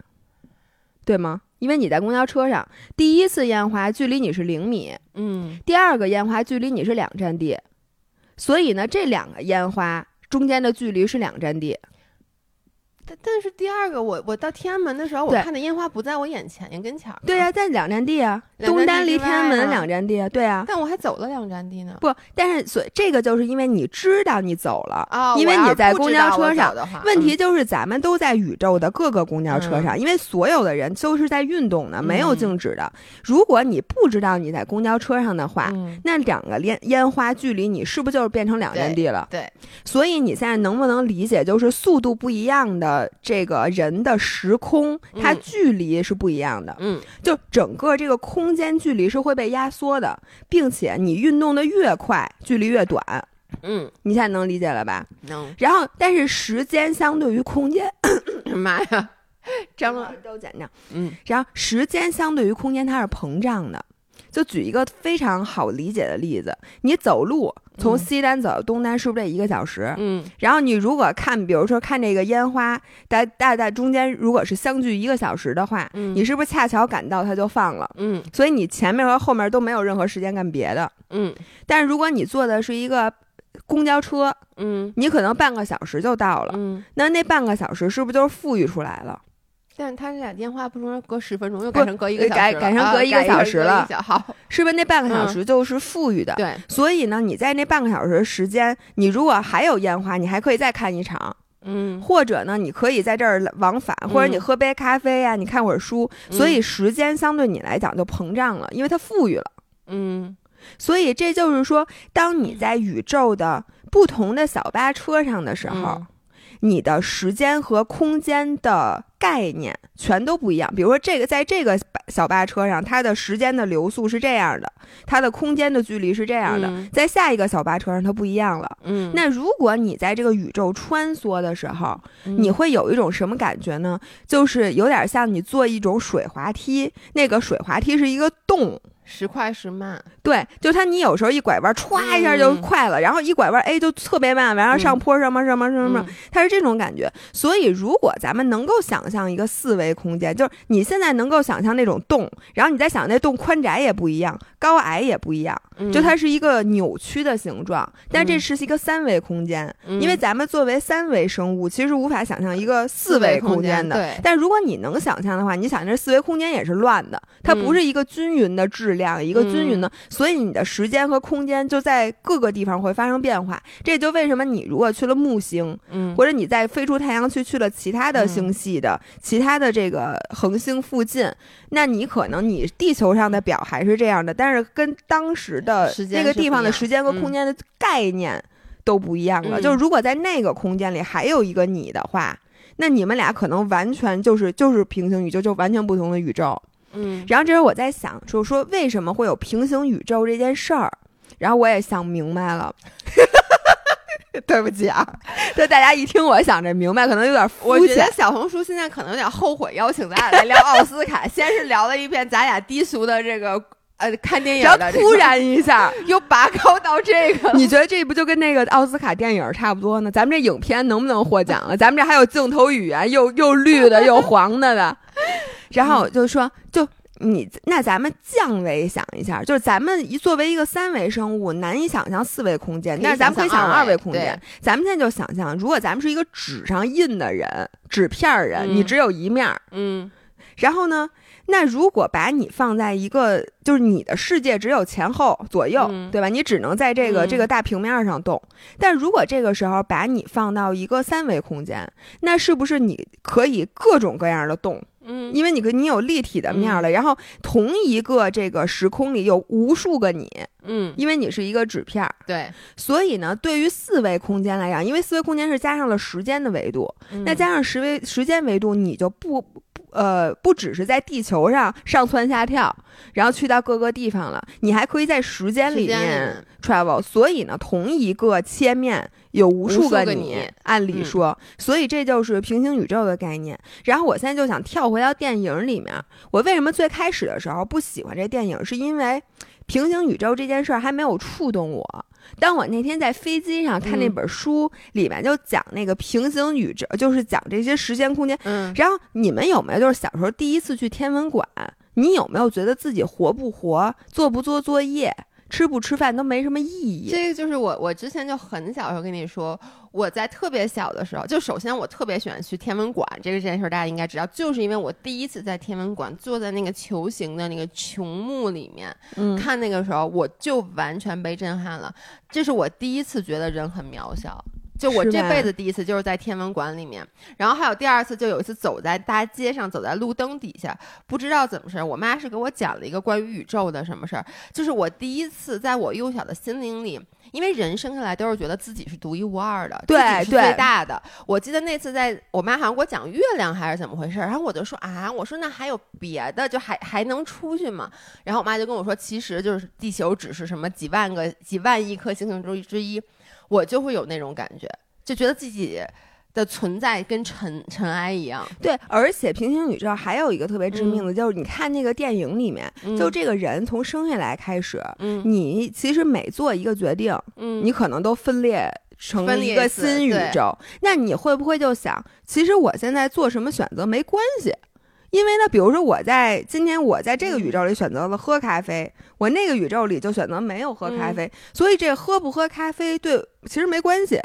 对吗？因为你在公交车上，第一次烟花距离你是零米，嗯第二个烟花距离你是两站地，所以呢，这两个烟花中间的距离是两站地。但但是第二个，我我到天安门的时候，我看的烟花不在我眼前呀，跟前儿。对呀、，在两站地啊，地东单离天安门两站地啊，对啊。但我还走了两站地呢。不，但是所以这个就是因为你知道你走了，哦，因为你在公交车上问题就是咱们都在宇宙的各个公交车上，因为所有的人都是在运动的，没有嗯静止的。如果你不知道你在公交车上的话，嗯，那两个烟烟花距离你是不是就是变成两站地了？对，所以你现在能不能理解，就是速度不一样的这个人的时空，它嗯距离是不一样的，嗯就整个这个空间距离是会被压缩的，并且你运动的越快，距离越短。嗯，你现在能理解了吧？能。然后，但是时间相对于空间，妈呀，张了。都减掉。嗯然后时间相对于空间它是膨胀的。就举一个非常好理解的例子，你走路从嗯西单走到东单是不是得一个小时？嗯然后你如果看，比如说看这个烟花，大大在中间如果是相距一个小时的话，嗯，你是不是恰巧赶到它就放了？嗯所以你前面和后面都没有任何时间干别的。嗯但是如果你坐的是一个公交车，嗯你可能半个小时就到了，嗯，那那半个小时是不是就是富裕出来了？但是他这俩电话不中间隔十分钟，又改成隔一个小时了改改成啊隔一个小时了隔一个小好，是不是那半个小时就是富裕的？对，所以呢，你在那半个小时的时间，你如果还有烟花，你还可以再看一场，嗯。或者呢，你可以在这儿往返，或者你嗯。喝杯咖啡呀、你看会儿书，所以时间相对你来讲就膨胀了，因为它富裕了。嗯。所以这就是说，当你在宇宙的不同的小巴车上的时候，嗯你的时间和空间的概念全都不一样。比如说，这个在这个小巴车上，它的时间的流速是这样的，它的空间的距离是这样的，嗯在下一个小巴车上它不一样了。嗯，那如果你在这个宇宙穿梭的时候，嗯你会有一种什么感觉呢？就是有点像你坐一种水滑梯，那个水滑梯是一个洞。时快时慢，对，就它，你有时候一拐弯，歘一下就嗯。快了，然后一拐弯，哎，就特别慢，然后上坡什么什么什么什么，嗯。它是这种感觉。所以，如果咱们能够想象一个四维空间，就是你现在能够想象那种洞，然后你再想那洞宽窄也不一样，高矮也不一样，嗯。就它是一个扭曲的形状，但这嗯。是一个三维空间，嗯。因为咱们作为三维生物，其实无法想象一个四维空间的。对，但如果你能想象的话，你想这四维空间也是乱的，它嗯不是一个均匀的质量，一个均匀的，所以你的时间和空间就在各个地方会发生变化。这就为什么你如果去了木星，嗯。或者你在飞出太阳去去了其他的星系的、其他的这个恒星附近，那你可能你地球上的表还是这样的，但是跟当时的时间那个地方的时间和空间的概念都不一样了。嗯就是如果在那个空间里还有一个你的话，那你们俩可能完全就是就是平行宇宙，就完全不同的宇宙。嗯，然后这时候我在想，就是说为什么会有平行宇宙这件事儿，然后我也想明白了。对不起啊，就大家一听我想着明白，可能有点肤浅。小红书现在可能有点后悔邀请咱俩来聊奥斯卡，先是聊了一遍咱俩低俗的这个。呃，看电影的，突然一下 又拔高到这个，你觉得这不就跟那个奥斯卡电影差不多呢？咱们这影片能不能获奖了？咱们这还有镜头语言，又又绿的又黄的的。然后就说，就你那咱们降维想一下，就是咱们一作为一个三维生物，难以想象四维空间，但是咱们可以想象二维空间。咱们现在就想象，如果咱们是一个纸上印的人，纸片人，你只有一面，嗯，然后呢？那如果把你放在一个，就是你的世界只有前后左右，对吧？你只能在这个这个大平面上动。但如果这个时候把你放到一个三维空间，那是不是你可以各种各样的动？嗯，因为你你有立体的面了。然后同一个这个时空里有无数个你，嗯，因为你是一个纸片，对。所以呢，对于四维空间来讲，因为四维空间是加上了时间的维度，那加上十维时间维度，你就不。呃，不只是在地球上上蹿下跳，然后去到各个地方了，你还可以在时间里面 travel。所以呢，同一个切面有无数个你，按理说，所以这就是平行宇宙的概念。然后我现在就想跳回到电影里面，我为什么最开始的时候不喜欢这电影，是因为平行宇宙这件事儿还没有触动我。当我那天在飞机上看那本书，里面就讲那个平行宇宙，就是讲这些时间空间。嗯，然后你们有没有就是小时候第一次去天文馆，你有没有觉得自己活不活、做不做作业？吃不吃饭都没什么意义。这个就是我，我之前就很小时候跟你说，我在特别小的时候，就首先我特别喜欢去天文馆，这个这件事大家应该知道，就是因为我第一次在天文馆坐在那个球形的那个穹幕里面看那个时候，我就完全被震撼了。这是我第一次觉得人很渺小。就我这辈子第一次就是在天文馆里面，然后还有第二次，就有一次走在大街上，走在路灯底下，不知道怎么事儿，我妈是给我讲了一个关于宇宙的什么事儿，就是我第一次在我幼小的心灵里，因为人生下来都是觉得自己是独一无二的，对，是最大的。我记得那次在我妈好像给我讲月亮还是怎么回事，然后我就说啊，我说那还有别的，就还还能出去吗？然后我妈就跟我说，其实就是地球只是什么几万个几万亿颗星星之之一。我就会有那种感觉，就觉得自己的存在跟尘尘埃一样。对，而且平行宇宙还有一个特别致命的，就是你看那个电影里面，就这个人从生下来开始，你其实每做一个决定，你可能都分裂成一个新宇宙。那你会不会就想，其实我现在做什么选择没关系？因为呢，比如说我在今天我在这个宇宙里选择了喝咖啡，我那个宇宙里就选择没有喝咖啡，所以这喝不喝咖啡对其实没关系。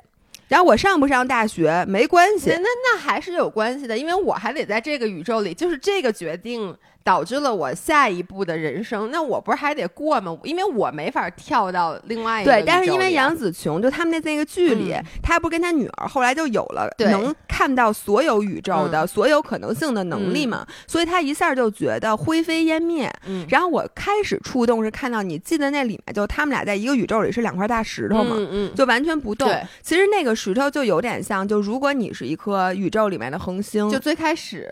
然后我上不上大学没关系，那那还是有关系的，因为我还得在这个宇宙里，就是这个决定。导致了我下一步的人生，那我不是还得过吗？因为我没法跳到另外一个对，但是因为杨紫琼就他们那那个剧里，她不是跟她女儿后来就有了能看到所有宇宙的所有可能性的能力嘛，所以她一下就觉得灰飞烟灭。然后我开始触动是看到你记得那里面就他们俩在一个宇宙里是两块大石头嘛，就完全不动。其实那个石头就有点像，就如果你是一颗宇宙里面的恒星，就最开始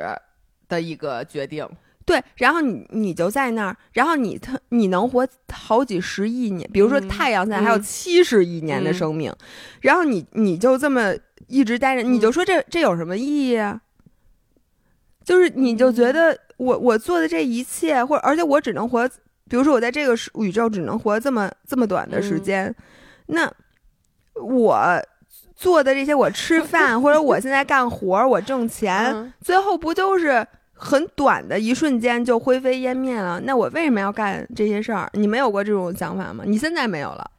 的一个决定。对，然后你你就在那儿，然后你他你能活好几十亿年，比如说太阳现在还有七十亿年的生命，然后你你就这么一直待着，你就说这这有什么意义啊？就是你就觉得我我做的这一切，或者而且我只能活，比如说我在这个宇宙只能活这么这么短的时间，那我做的这些，我吃饭或者我现在干活，我挣钱，最后不就是？很短的一瞬间就灰飞烟灭了，那我为什么要干这些事儿？你没有过这种想法吗？你现在没有了，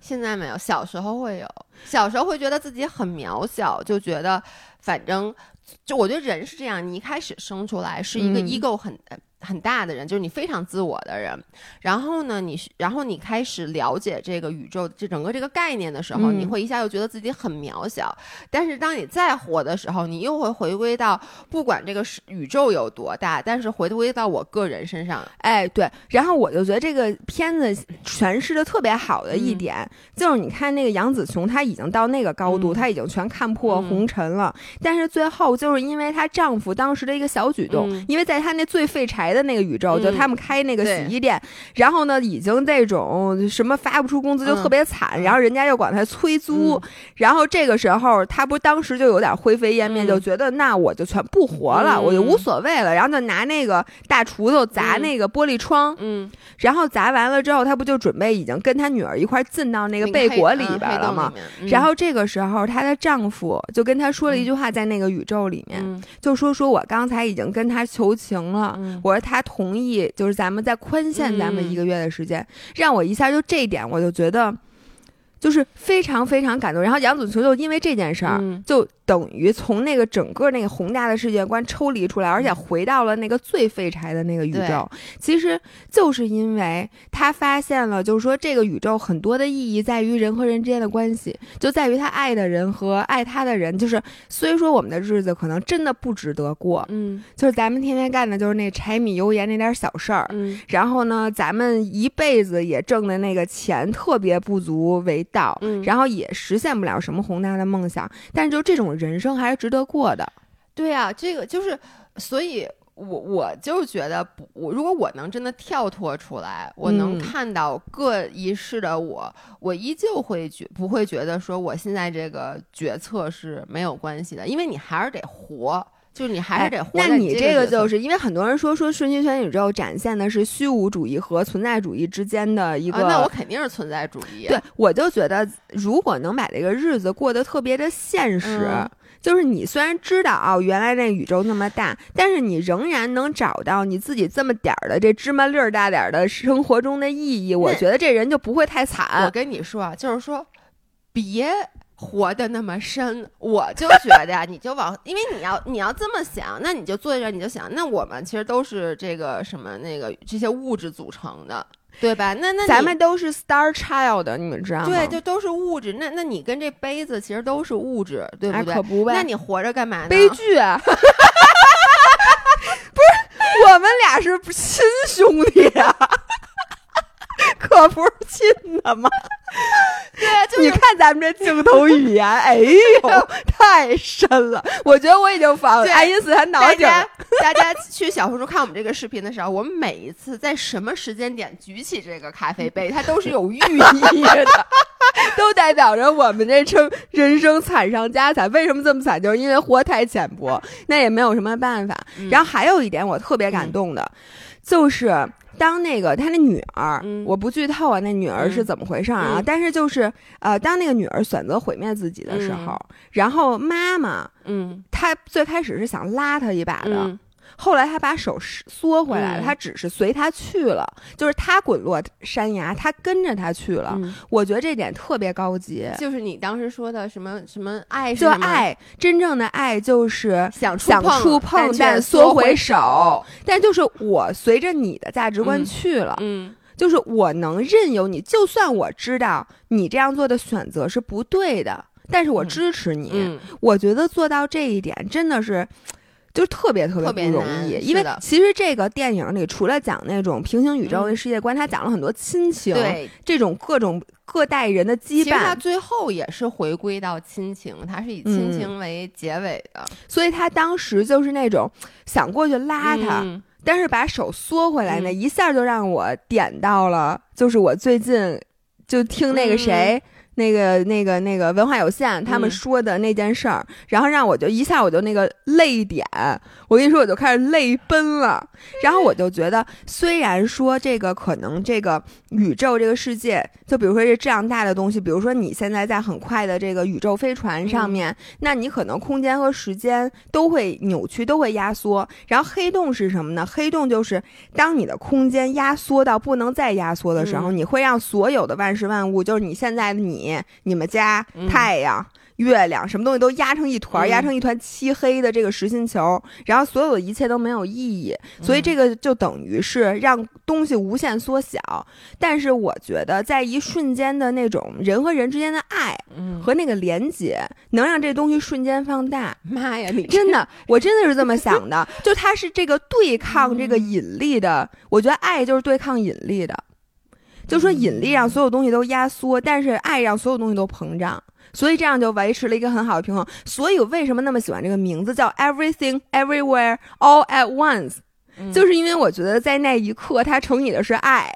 现在没有，小时候会有，小时候会觉得自己很渺小，就觉得反正就我觉得人是这样，你一开始生出来是一个 ego 很。很大的人，就是你非常自我的人。然后呢，你然后你开始了解这个宇宙这整个这个概念的时候，你会一下又觉得自己很渺小。但是当你再活的时候，你又会回归到不管这个是宇宙有多大，但是回归到我个人身上。哎，对。然后我就觉得这个片子诠释的特别好的一点，就是你看那个杨紫琼，她已经到那个高度，她已经全看破红尘了。但是最后就是因为她丈夫当时的一个小举动，因为在她那最废柴的那个宇宙，就他们开那个洗衣店，然后呢，已经这种什么发不出工资就特别惨，然后人家又管他催租，然后这个时候他不当时就有点灰飞烟灭，就觉得那我就全不活了，我就无所谓了，然后就拿那个大锄头砸那个玻璃窗，嗯，然后砸完了之后，他不就准备已经跟他女儿一块进到那个被裹里边了吗？然后这个时候她的丈夫就跟她说了一句话，在那个宇宙里面就说说我刚才已经跟他求情了，我说他同意，就是咱们再宽限咱们一个月的时间，让我一下就这点我就觉得。就是非常非常感动，然后杨紫琼就因为这件事儿，就等于从那个整个那个宏大的世界观抽离出来，而且回到了那个最废柴的那个宇宙。其实就是因为他发现了，就是说这个宇宙很多的意义在于人和人之间的关系，就在于他爱的人和爱他的人。就是虽说我们的日子可能真的不值得过，嗯，就是咱们天天干的就是那柴米油盐那点小事儿，嗯，然后呢，咱们一辈子也挣的那个钱特别不足为。到，然后也实现不了什么宏大的梦想，但是就这种人生还是值得过的。对呀，这个就是，所以我我就觉得，我如果我能真的跳脱出来，我能看到各一世的我，我依旧会觉不会觉得说我现在这个决策是没有关系的，因为你还是得活。就是你还是得活。那你这个就是因为很多人说说瞬息全宇宙展现的是虚无主义和存在主义之间的一个。那我肯定是存在主义。对，我就觉得如果能把这个日子过得特别的现实，就是你虽然知道啊，原来那宇宙那么大，但是你仍然能找到你自己这么点儿的这芝麻粒儿大点儿的生活中的意义，我觉得这人就不会太惨。我跟你说啊，就是说别。活的那么深，我就觉得呀，你就往，因为你要你要这么想，那你就坐在这儿，你就想，那我们其实都是这个什么那个这些物质组成的，对吧？那那咱们都是 Star Child，你们知道吗？对，就都是物质。那那你跟这杯子其实都是物质，对不对？可不呗。那你活着干嘛呢？悲剧。啊 不是，我们俩是亲兄弟啊。可不是亲的吗？对啊，你看咱们这镜头语言，哎呦，太深了！我觉得我已经仿爱因斯坦脑顶。大家去小红书看我们这个视频的时候，我们每一次在什么时间点举起这个咖啡杯，它都是有寓意的，都代表着我们这称人生惨上加惨。为什么这么惨？就是因为活太浅薄，那也没有什么办法。然后还有一点我特别感动的，就是。当那个他那女儿，我不剧透啊，那女儿是怎么回事啊？但是就是呃，当那个女儿选择毁灭自己的时候，然后妈妈，嗯，她最开始是想拉她一把的。后来他把手缩回来了，他只是随他去了，就是他滚落山崖，他跟着他去了。我觉得这点特别高级，就是你当时说的什么什么爱，就爱真正的爱就是想想触碰但缩回手，但就是我随着你的价值观去了，嗯，就是我能任由你，就算我知道你这样做的选择是不对的，但是我支持你。我觉得做到这一点真的是。就特别特别不容易，因为其实这个电影里除了讲那种平行宇宙的世界观，他讲了很多亲情，对这种各种各代人的羁绊。其实他最后也是回归到亲情，他是以亲情为结尾的。所以他当时就是那种想过去拉他，但是把手缩回来，那一下就让我点到了，就是我最近就听那个谁。那个、那个、那个文化有限，他们说的那件事儿，然后让我就一下我就那个泪点，我跟你说我就开始泪奔了。然后我就觉得，虽然说这个可能这个宇宙这个世界，就比如说这这样大的东西，比如说你现在在很快的这个宇宙飞船上面，那你可能空间和时间都会扭曲，都会压缩。然后黑洞是什么呢？黑洞就是当你的空间压缩到不能再压缩的时候，你会让所有的万事万物，就是你现在的你。你你们家太阳。月亮什么东西都压成一团，压成一团漆黑的这个实心球，然后所有的一切都没有意义，所以这个就等于是让东西无限缩小。但是我觉得，在一瞬间的那种人和人之间的爱和那个连接，能让这东西瞬间放大。妈呀，你真的，我真的是这么想的。就它是这个对抗这个引力的，我觉得爱就是对抗引力的。就说引力让所有东西都压缩，但是爱让所有东西都膨胀。所以这样就维持了一个很好的平衡。所以我为什么那么喜欢这个名字叫 Everything Everywhere All at Once，就是因为我觉得在那一刻它乘以的是爱。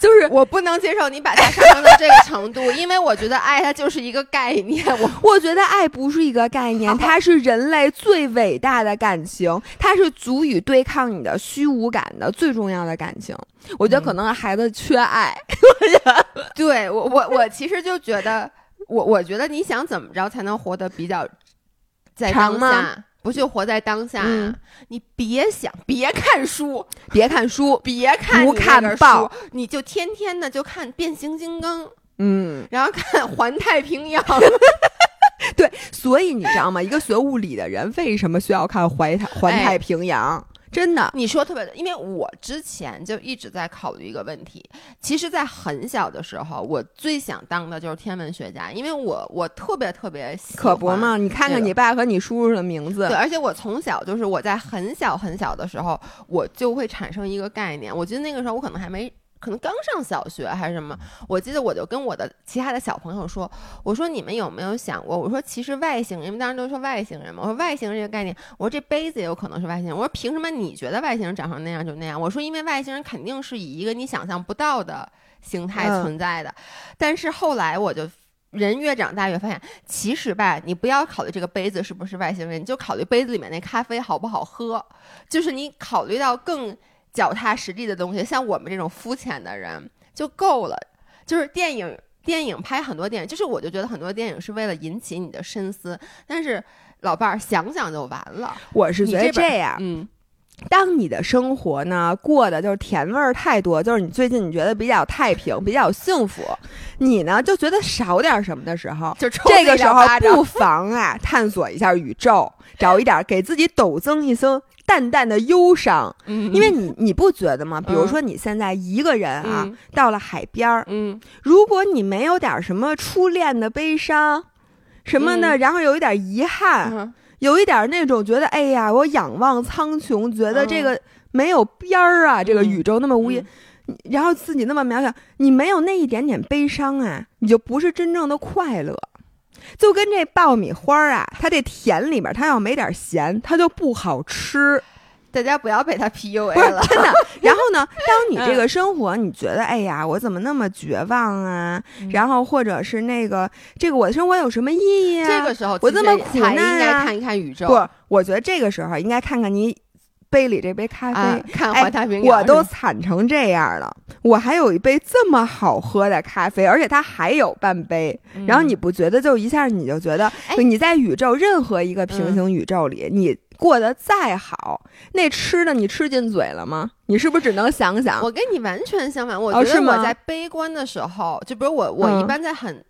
就是我不能接受你把它上升到这个程度，因为我觉得爱它就是一个概念。我 我觉得爱不是一个概念，它是人类最伟大的感情，它是足以对抗你的虚无感的最重要的感情。我觉得可能孩子缺爱。对我我我其实就觉得，我我觉得你想怎么着才能活得比较在当下。不就活在当下呀？你别想，别看书，别看书，别看不看报，你就天天的就看变形金刚，嗯，然后看环太平洋。对，所以你知道吗？一个学物理的人为什么需要看环太环太平洋？真的，你说特别的，因为我之前就一直在考虑一个问题。其实，在很小的时候，我最想当的就是天文学家，因为我我特别特别喜可不嘛？你看看你爸和你叔叔的名字，对，而且我从小就是我在很小很小的时候，我就会产生一个概念。我记得那个时候我可能还没。可能刚上小学还是什么，我记得我就跟我的其他的小朋友说，我说你们有没有想过，我说其实外星人，因为当时都说外星人嘛，我说外星人这个概念，我说这杯子也有可能是外星人，我说凭什么你觉得外星人长成那样就那样？我说因为外星人肯定是以一个你想象不到的形态存在的，但是后来我就人越长大越发现，其实吧，你不要考虑这个杯子是不是外星人，你就考虑杯子里面那咖啡好不好喝，就是你考虑到更。脚踏实地的东西，像我们这种肤浅的人就够了。就是电影，电影拍很多电影，就是我就觉得很多电影是为了引起你的深思。但是老伴儿想想就完了。我是觉得这样，嗯，当你的生活呢过的就是甜味儿太多，就是你最近你觉得比较太平、比较幸福，你呢就觉得少点什么的时候，就这个时候不妨啊探索一下宇宙，找一点给自己陡增一丝。淡淡的忧伤，嗯，因为你你不觉得吗？比如说你现在一个人啊，到了海边儿，嗯，如果你没有点什么初恋的悲伤，什么的，然后有一点遗憾，有一点那种觉得，哎呀，我仰望苍穹，觉得这个没有边儿啊，这个宇宙那么无垠，然后自己那么渺小，你没有那一点点悲伤啊，你就不是真正的快乐。就跟这爆米花啊，它这甜里面，它要没点咸，它就不好吃。大家不要被他 PUA 了，真的。然后呢，当你这个生活，你觉得哎呀，我怎么那么绝望啊？然后或者是那个这个我的生活有什么意义啊？这个时候我这么苦难应该看一看宇宙。不，我觉得这个时候应该看看你。杯里这杯咖啡，看环太平洋，我都惨成这样了，我还有一杯这么好喝的咖啡，而且它还有半杯。然后你不觉得就一下你就觉得，你在宇宙任何一个平行宇宙里，你过得再好，那吃的你吃进嘴了吗？你是不是只能想想？我跟你完全相反，我觉得我在悲观的时候，就比如我，我一般在很。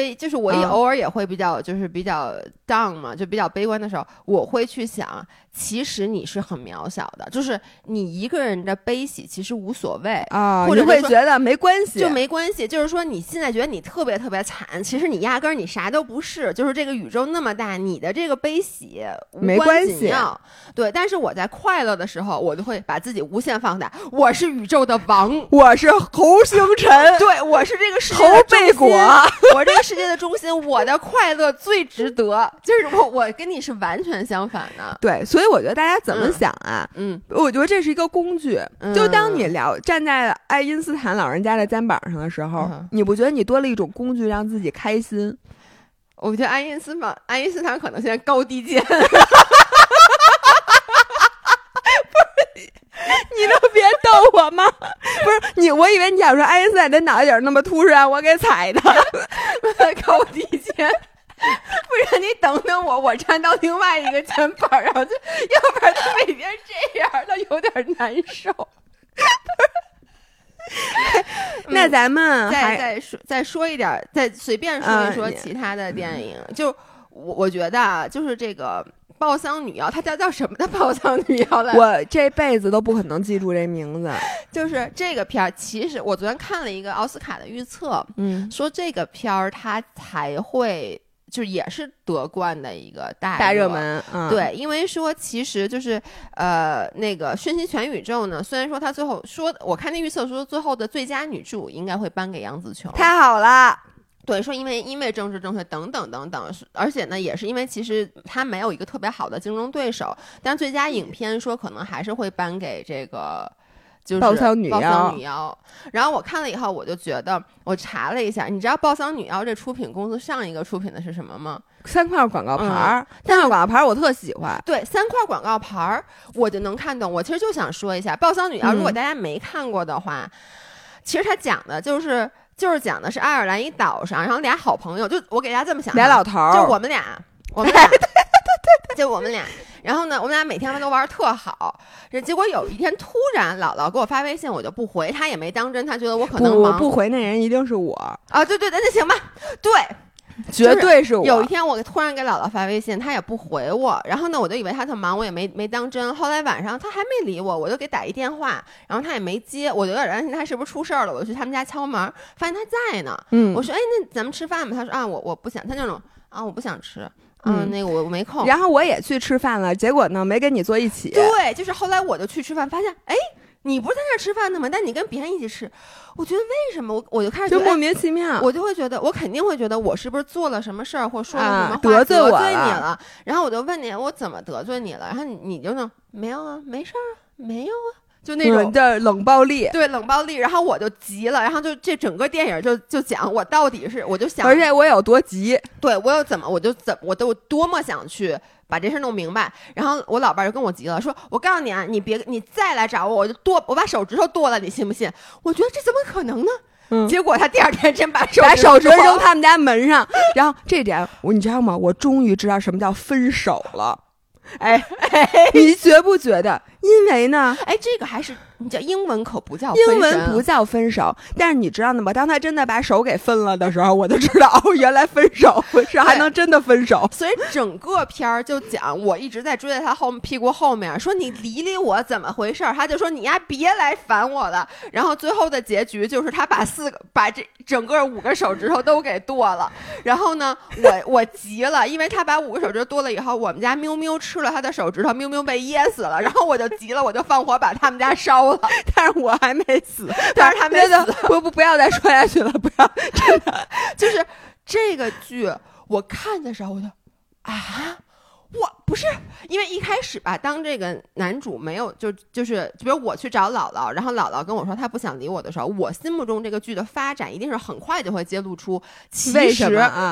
悲就是我也偶尔也会比较就是比较 down 嘛，就比较悲观的时候，我会去想，其实你是很渺小的，就是你一个人的悲喜其实无所谓啊，或者会觉得没关系，就没关系。就是说你现在觉得你特别特别惨，其实你压根儿你啥都不是，就是这个宇宙那么大，你的这个悲喜没关系。对，但是我在快乐的时候，我就会把自己无限放大，我是宇宙的王，我是猴星辰，对我是这个世界猴贝果，我这个。世界的中心，我的快乐最值得。就是我，我跟你是完全相反的。对，所以我觉得大家怎么想啊？嗯，我觉得这是一个工具。就当你聊站在爱因斯坦老人家的肩膀上的时候，你不觉得你多了一种工具让自己开心？我觉得爱因斯坦，爱因斯坦可能现在高低肩。你能别逗我吗？不是你，我以为你想说爱因斯坦的脑袋顶那么凸是让我给踩的，高低肩。不然你等等我，我站到另外一个肩膀上去，要不然他每天这样，他有点难受。那咱们再再说再说一点，再随便说一说其他的电影。就我我觉得啊，就是这个。报丧女妖，她叫叫什么的爆丧女妖来？我这辈子都不可能记住这名字。就是这个片儿，其实我昨天看了一个奥斯卡的预测，嗯，说这个片儿它才会就也是夺冠的一个大大热门。对，因为说其实就是呃那个《瞬息全宇宙》呢，虽然说他最后说，我看那预测说最后的最佳女主应该会颁给杨紫琼，太好了。对，说因为因为政治正确等等等等，而且呢，也是因为其实他没有一个特别好的竞争对手，但最佳影片说可能还是会颁给这个。就是《暴丧女妖》，女妖。然后我看了以后，我就觉得，我查了一下，你知道《暴丧女妖》这出品公司上一个出品的是什么吗？三块广告牌儿，三块广告牌儿我特喜欢。对，三块广告牌儿我就能看懂。我其实就想说一下《暴丧女妖》，如果大家没看过的话，其实它讲的就是就是讲的是爱尔兰一岛上，然后俩好朋友，就我给大家这么想，俩老头儿，就我们俩，我们俩，就我们俩。然后呢，我们俩每天都玩特好。这结果有一天突然姥姥给我发微信，我就不回，他也没当真，他觉得我可能忙。不回那人一定是我啊！对对对，那行吧。对，绝对是我。有一天我突然给姥姥发微信，她也不回我。然后呢，我就以为她特忙，我也没没当真。后来晚上她还没理我，我就给打一电话，然后她也没接，我就有点担心她是不是出事儿了。我就去他们家敲门，发现她在呢。嗯，我说：“哎，那咱们吃饭吧。”她说：“啊，我我不想。”他那种啊，我不想吃。嗯，那个我我没空，然后我也去吃饭了，结果呢没跟你坐一起。对，就是后来我就去吃饭，发现哎，你不是在那吃饭的吗？但你跟别人一起吃，我觉得为什么我我就开始就莫名其妙，我就会觉得我肯定会觉得我是不是做了什么事儿或说了什么话得罪我你了？然后我就问你我怎么得罪你了？然后你你就能没有啊，没事儿啊，没有啊。就那种叫冷暴力，对冷暴力，然后我就急了，然后就这整个电影就就讲我到底是，我就想，而且我有多急，对我有怎么，我就怎我都多么想去把这事弄明白。然后我老伴就跟我急了，说我告诉你啊，你别你再来找我，我就剁我把手指头剁了，你信不信？我觉得这怎么可能呢？嗯，结果他第二天真把手把手指扔他们家门上，然后这点我你知道吗？我终于知道什么叫分手了。哎，你觉不觉得？因为呢，哎，这个还是你叫英文可不叫英文不叫分手，但是你知道的吗？当他真的把手给分了的时候，我就知道哦，原来分手是还能真的分手。所以整个片儿就讲我一直在追在他后屁股后面，说你理理我怎么回事？他就说你呀别来烦我了。然后最后的结局就是他把四个把这整个五个手指头都给剁了。然后呢，我我急了，因为他把五个手指头剁了以后，我们家喵喵吃了他的手指头，喵喵被噎死了。然后我就。急了，我就放火把他们家烧了，但是我还没死，但是他没死，不不不要再说下去了，不要，真的，就是这个剧，我看的时候我就啊。我不是因为一开始吧，当这个男主没有就就是，比如我去找姥姥，然后姥姥跟我说她不想理我的时候，我心目中这个剧的发展一定是很快就会揭露出，其实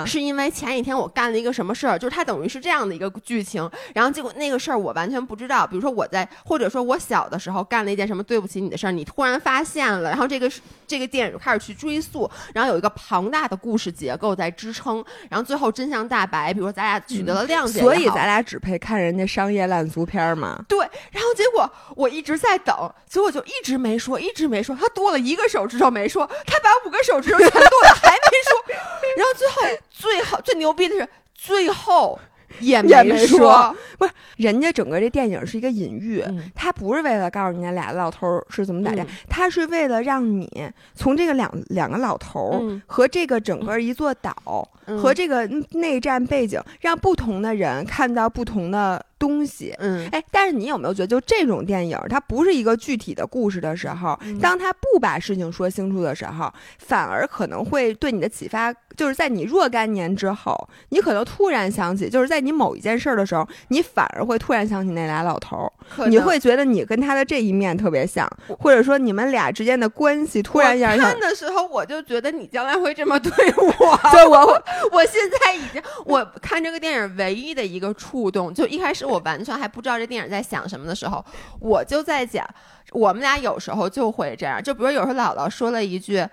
是因为前几天我干了一个什么事儿，就是它等于是这样的一个剧情，然后结果那个事儿我完全不知道，比如说我在或者说我小的时候干了一件什么对不起你的事儿，你突然发现了，然后这个这个电影就开始去追溯，然后有一个庞大的故事结构在支撑，然后最后真相大白，比如说咱俩取得了谅解，所以咱。俩只配看人家商业烂俗片吗？对，然后结果我一直在等，结果就一直没说，一直没说。他多了一个手指头没说，他把五个手指头全剁了还没说。然后最后最好最牛逼的是最后。也没说，不是人家整个这电影是一个隐喻，他不是为了告诉人家俩老头是怎么打架，他是为了让你从这个两两个老头和这个整个一座岛和这个内战背景，让不同的人看到不同的。东西，嗯，哎，但是你有没有觉得，就这种电影，它不是一个具体的故事的时候，当他不把事情说清楚的时候，反而可能会对你的启发，就是在你若干年之后，你可能突然想起，就是在你某一件事的时候，你反而会突然想起那俩老头，你会觉得你跟他的这一面特别像，或者说你们俩之间的关系突然一下看的时候，我就觉得你将来会这么对我，对我，我现在已经，我看这个电影唯一的一个触动，就一开始。我完全还不知道这电影在想什么的时候，我就在讲，我们俩有时候就会这样，就比如有时候姥姥说了一句，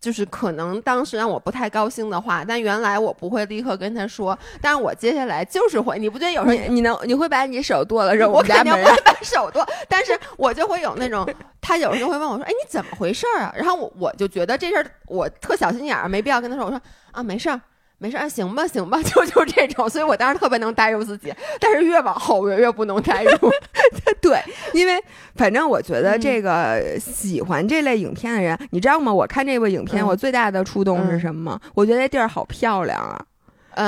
就是可能当时让我不太高兴的话，但原来我不会立刻跟他说，但是我接下来就是会，你不觉得有时候你能你会把你手剁了扔我肯定不会把手剁，但是我就会有那种，他有时候会问我说，哎，你怎么回事啊？然后我我就觉得这事儿我特小心眼儿，没必要跟他说，我说啊，没事儿。没事啊，行吧，行吧，就就这种，所以我当时特别能代入自己，但是越往后越越不能代入。对，因为反正我觉得这个喜欢这类影片的人，你知道吗？我看这部影片，我最大的触动是什么？我觉得那地儿好漂亮啊。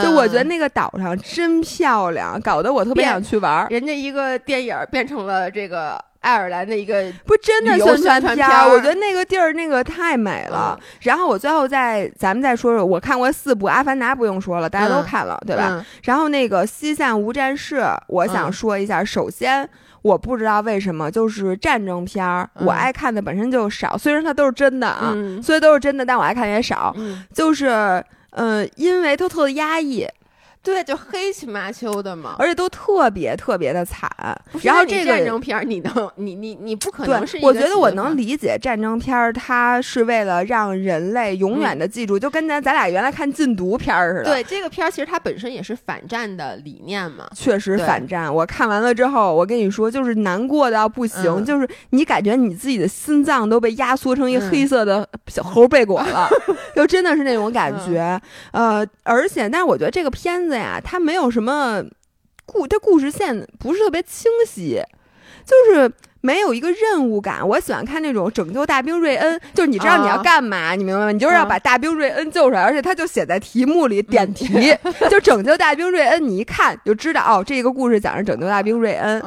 就我觉得那个岛上真漂亮，搞得我特别想去玩。人家一个电影变成了这个爱尔兰的一个不真的宣传片儿，我觉得那个地儿那个太美了。然后我最后再咱们再说说，我看过四部《阿凡达》，不用说了，大家都看了，对吧？然后那个《西线无战事》，我想说一下，首先我不知道为什么就是战争片儿，我爱看的本身就少，虽然它都是真的啊，虽然都是真的，但我爱看也少，就是呃，因为它特压抑。对，就黑漆麻秋的嘛，而且都特别特别的惨。然后这个战争片，你能，你你你不可能是。我觉得我能理解战争片，它是为了让人类永远的记住，就跟咱咱俩原来看禁毒片似的。对，这个片儿其实它本身也是反战的理念嘛。确实反战。我看完了之后，我跟你说，就是难过到不行，就是你感觉你自己的心脏都被压缩成一个黑色的小猴贝果了，就真的是那种感觉。呃，而且，但是我觉得这个片子。子呀，它没有什么故，它故事线不是特别清晰，就是没有一个任务感。我喜欢看那种拯救大兵瑞恩，就是你知道你要干嘛，你明白吗？你就是要把大兵瑞恩救出来，而且他就写在题目里点题，就拯救大兵瑞恩，你一看就知道哦，这个故事讲是拯救大兵瑞恩。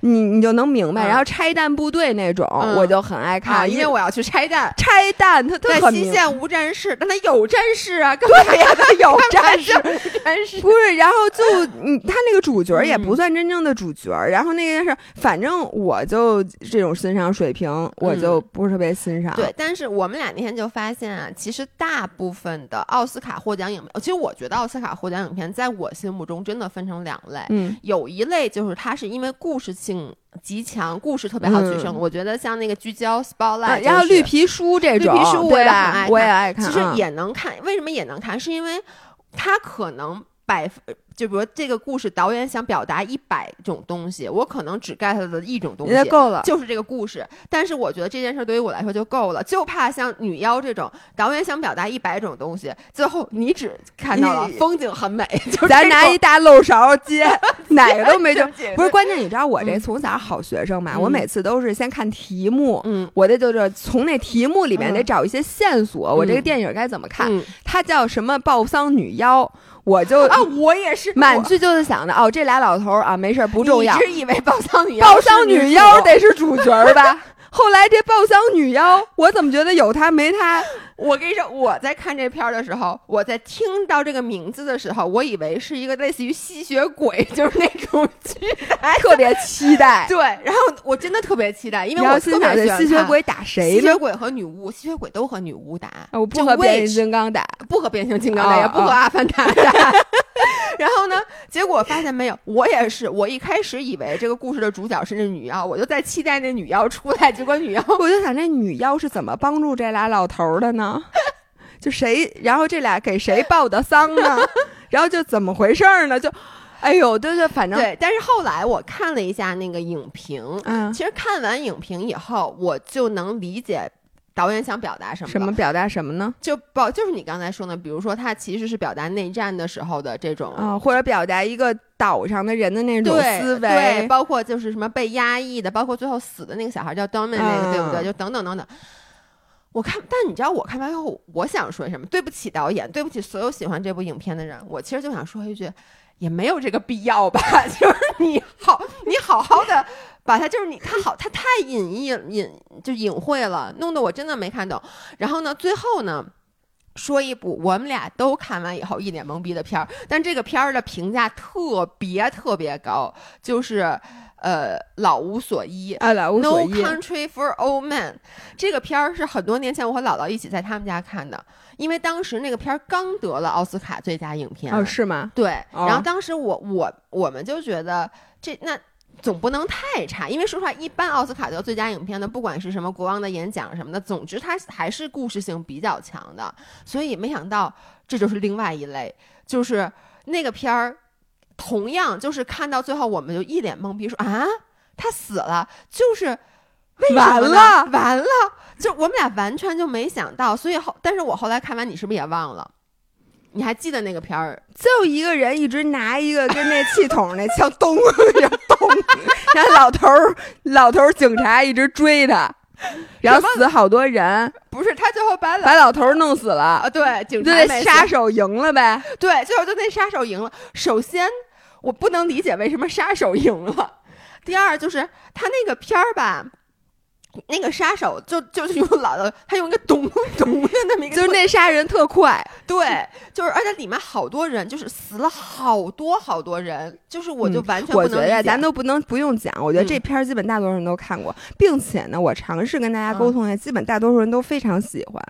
你你就能明白，然后拆弹部队那种，我就很爱看，因为我要去拆弹。拆弹，他在西线无战事，但他有战事啊，对呀，他有战士，战士不是。然后就你他那个主角也不算真正的主角，然后那件事，反正我就这种欣赏水平，我就不是特别欣赏。对，但是我们俩那天就发现啊，其实大部分的奥斯卡获奖影片，其实我觉得奥斯卡获奖影片在我心目中真的分成两类，嗯，有一类就是它是因为故事。性极强，故事特别好取胜。我觉得像那个聚焦 spotlight，然后绿皮书这种，绿皮书我也很爱看，我也爱看。其实也能看，为什么也能看？是因为它可能百分。就比如这个故事，导演想表达一百种东西，我可能只 get 的一种东西，够了，就是这个故事。但是我觉得这件事对于我来说就够了，就怕像女妖这种，导演想表达一百种东西，最后你只看到了风景很美，咱拿一大漏勺接，哪个都没就不是关键。你知道我这从小好学生嘛，我每次都是先看题目，嗯，我这就是从那题目里面得找一些线索，我这个电影该怎么看？它叫什么？暴丧女妖。我就啊，我也是满剧就是想的哦，这俩老头儿啊，没事儿不重要。一直以为 宝藏女妖，宝藏女妖得是主角吧？后来这宝藏女妖，我怎么觉得有她没她？我跟你说，我在看这片儿的时候，我在听到这个名字的时候，我以为是一个类似于吸血鬼，就是那种剧，特别期待。对，然后我真的特别期待，因为我特别喜欢吸血鬼打谁？吸血鬼和女巫，吸血鬼都和女巫打，我不和变形金刚打，不和变形金刚打，也不和阿凡达打。然后呢，结果发现没有，我也是，我一开始以为这个故事的主角是那女妖，我就在期待那女妖出来，结果女妖，我就想这女妖是怎么帮助这俩老头的呢？就谁，然后这俩给谁报的丧呢？然后就怎么回事呢？就，哎呦，对对，反正对。但是后来我看了一下那个影评，嗯，其实看完影评以后，我就能理解导演想表达什么。什么表达什么呢？就报就是你刚才说的，比如说他其实是表达内战的时候的这种啊，或者表达一个岛上的人的那种思维，对，包括就是什么被压抑的，包括最后死的那个小孩叫 d o m i n 那个，对不对？就等等等等。我看，但你知道我看完后，我想说什么？对不起导演，对不起所有喜欢这部影片的人。我其实就想说一句，也没有这个必要吧。就是你好，你好好的把它，就是你它好，它太隐匿隐就隐晦了，弄得我真的没看懂。然后呢，最后呢，说一部我们俩都看完以后一脸懵逼的片儿，但这个片儿的评价特别特别高，就是。呃，老无所依啊，老无所依。No Country for Old Men，这个片儿是很多年前我和姥姥一起在他们家看的，因为当时那个片儿刚得了奥斯卡最佳影片哦，是吗？对。然后当时我我我们就觉得这那总不能太差，因为说实话，一般奥斯卡得最佳影片的，不管是什么国王的演讲什么的，总之它还是故事性比较强的。所以没想到这就是另外一类，就是那个片儿。同样就是看到最后，我们就一脸懵逼，说啊，他死了，就是完了，完了，就我们俩完全就没想到，所以后，但是我后来看完，你是不是也忘了？你还记得那个片儿？就一个人一直拿一个跟那气筒那枪咚咚，然后老头儿老头儿警察一直追他，然后死好多人，不是他最后把把老头儿弄死了啊？对，警察杀手赢了呗？对，最后就那杀手赢了。首先。我不能理解为什么杀手赢了，第二就是他那个片儿吧。那个杀手就就是用老的，他用一个 咚咚的那么一个，就是那杀人特快，对，就是而且里面好多人，就是死了好多好多人，就是我就完全不能我觉得咱都不能不用讲，我觉得这片儿基本大多数人都看过，并且呢，我尝试跟大家沟通一下，基本大多数人都非常喜欢。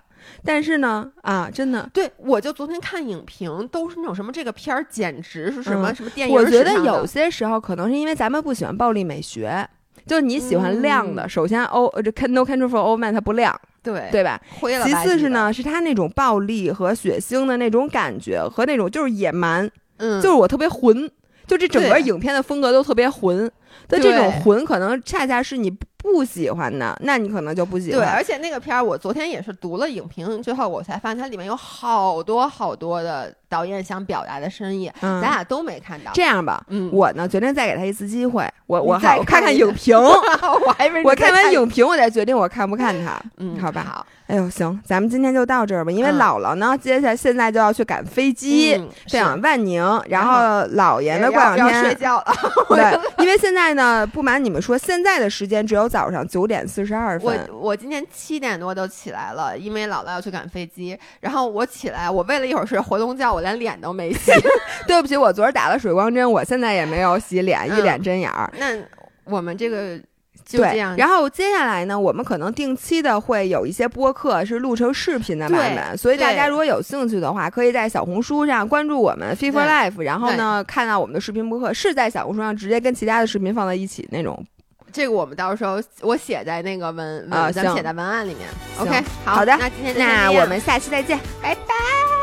但是呢，啊，真的，对我就昨天看影评都是那种什么这个片儿简直是什么什么电影，我觉得有些时候可能是因为咱们不喜欢暴力美学。就是你喜欢亮的，首先欧这 No Control for Old Man 它不亮，对对吧？其次是呢，是它那种暴力和血腥的那种感觉和那种就是野蛮，嗯，就是我特别混，就这整个影片的风格都特别混。但这种混可能恰恰是你不喜欢的，那你可能就不喜欢。对，而且那个片儿我昨天也是读了影评之后，我才发现它里面有好多好多的导演想表达的深意，咱俩都没看到。这样吧，嗯，我呢决定再给他一次机会，我我我看看影评，我还我看完影评我再决定我看不看他。嗯，好吧。好。哎呦，行，咱们今天就到这儿吧。因为姥姥呢，接下来现在就要去赶飞机，飞往万宁。然后姥爷呢，过两天睡觉了。对，因为现在呢，不瞒你们说，现在的时间只有早上九点四十二分。我我今天七点多就起来了，因为姥姥要去赶飞机。然后我起来，我为了一会儿睡活动觉，我连脸都没洗。对不起，我昨儿打了水光针，我现在也没有洗脸，一脸针眼儿。那我们这个。对，然后接下来呢，我们可能定期的会有一些播客是录成视频的版本，所以大家如果有兴趣的话，可以在小红书上关注我们 f i f o Life，然后呢看到我们的视频播客是在小红书上直接跟其他的视频放在一起那种。这个我们到时候我写在那个文啊，咱写在文案里面。OK，好的，那今天那我们下期再见，拜拜。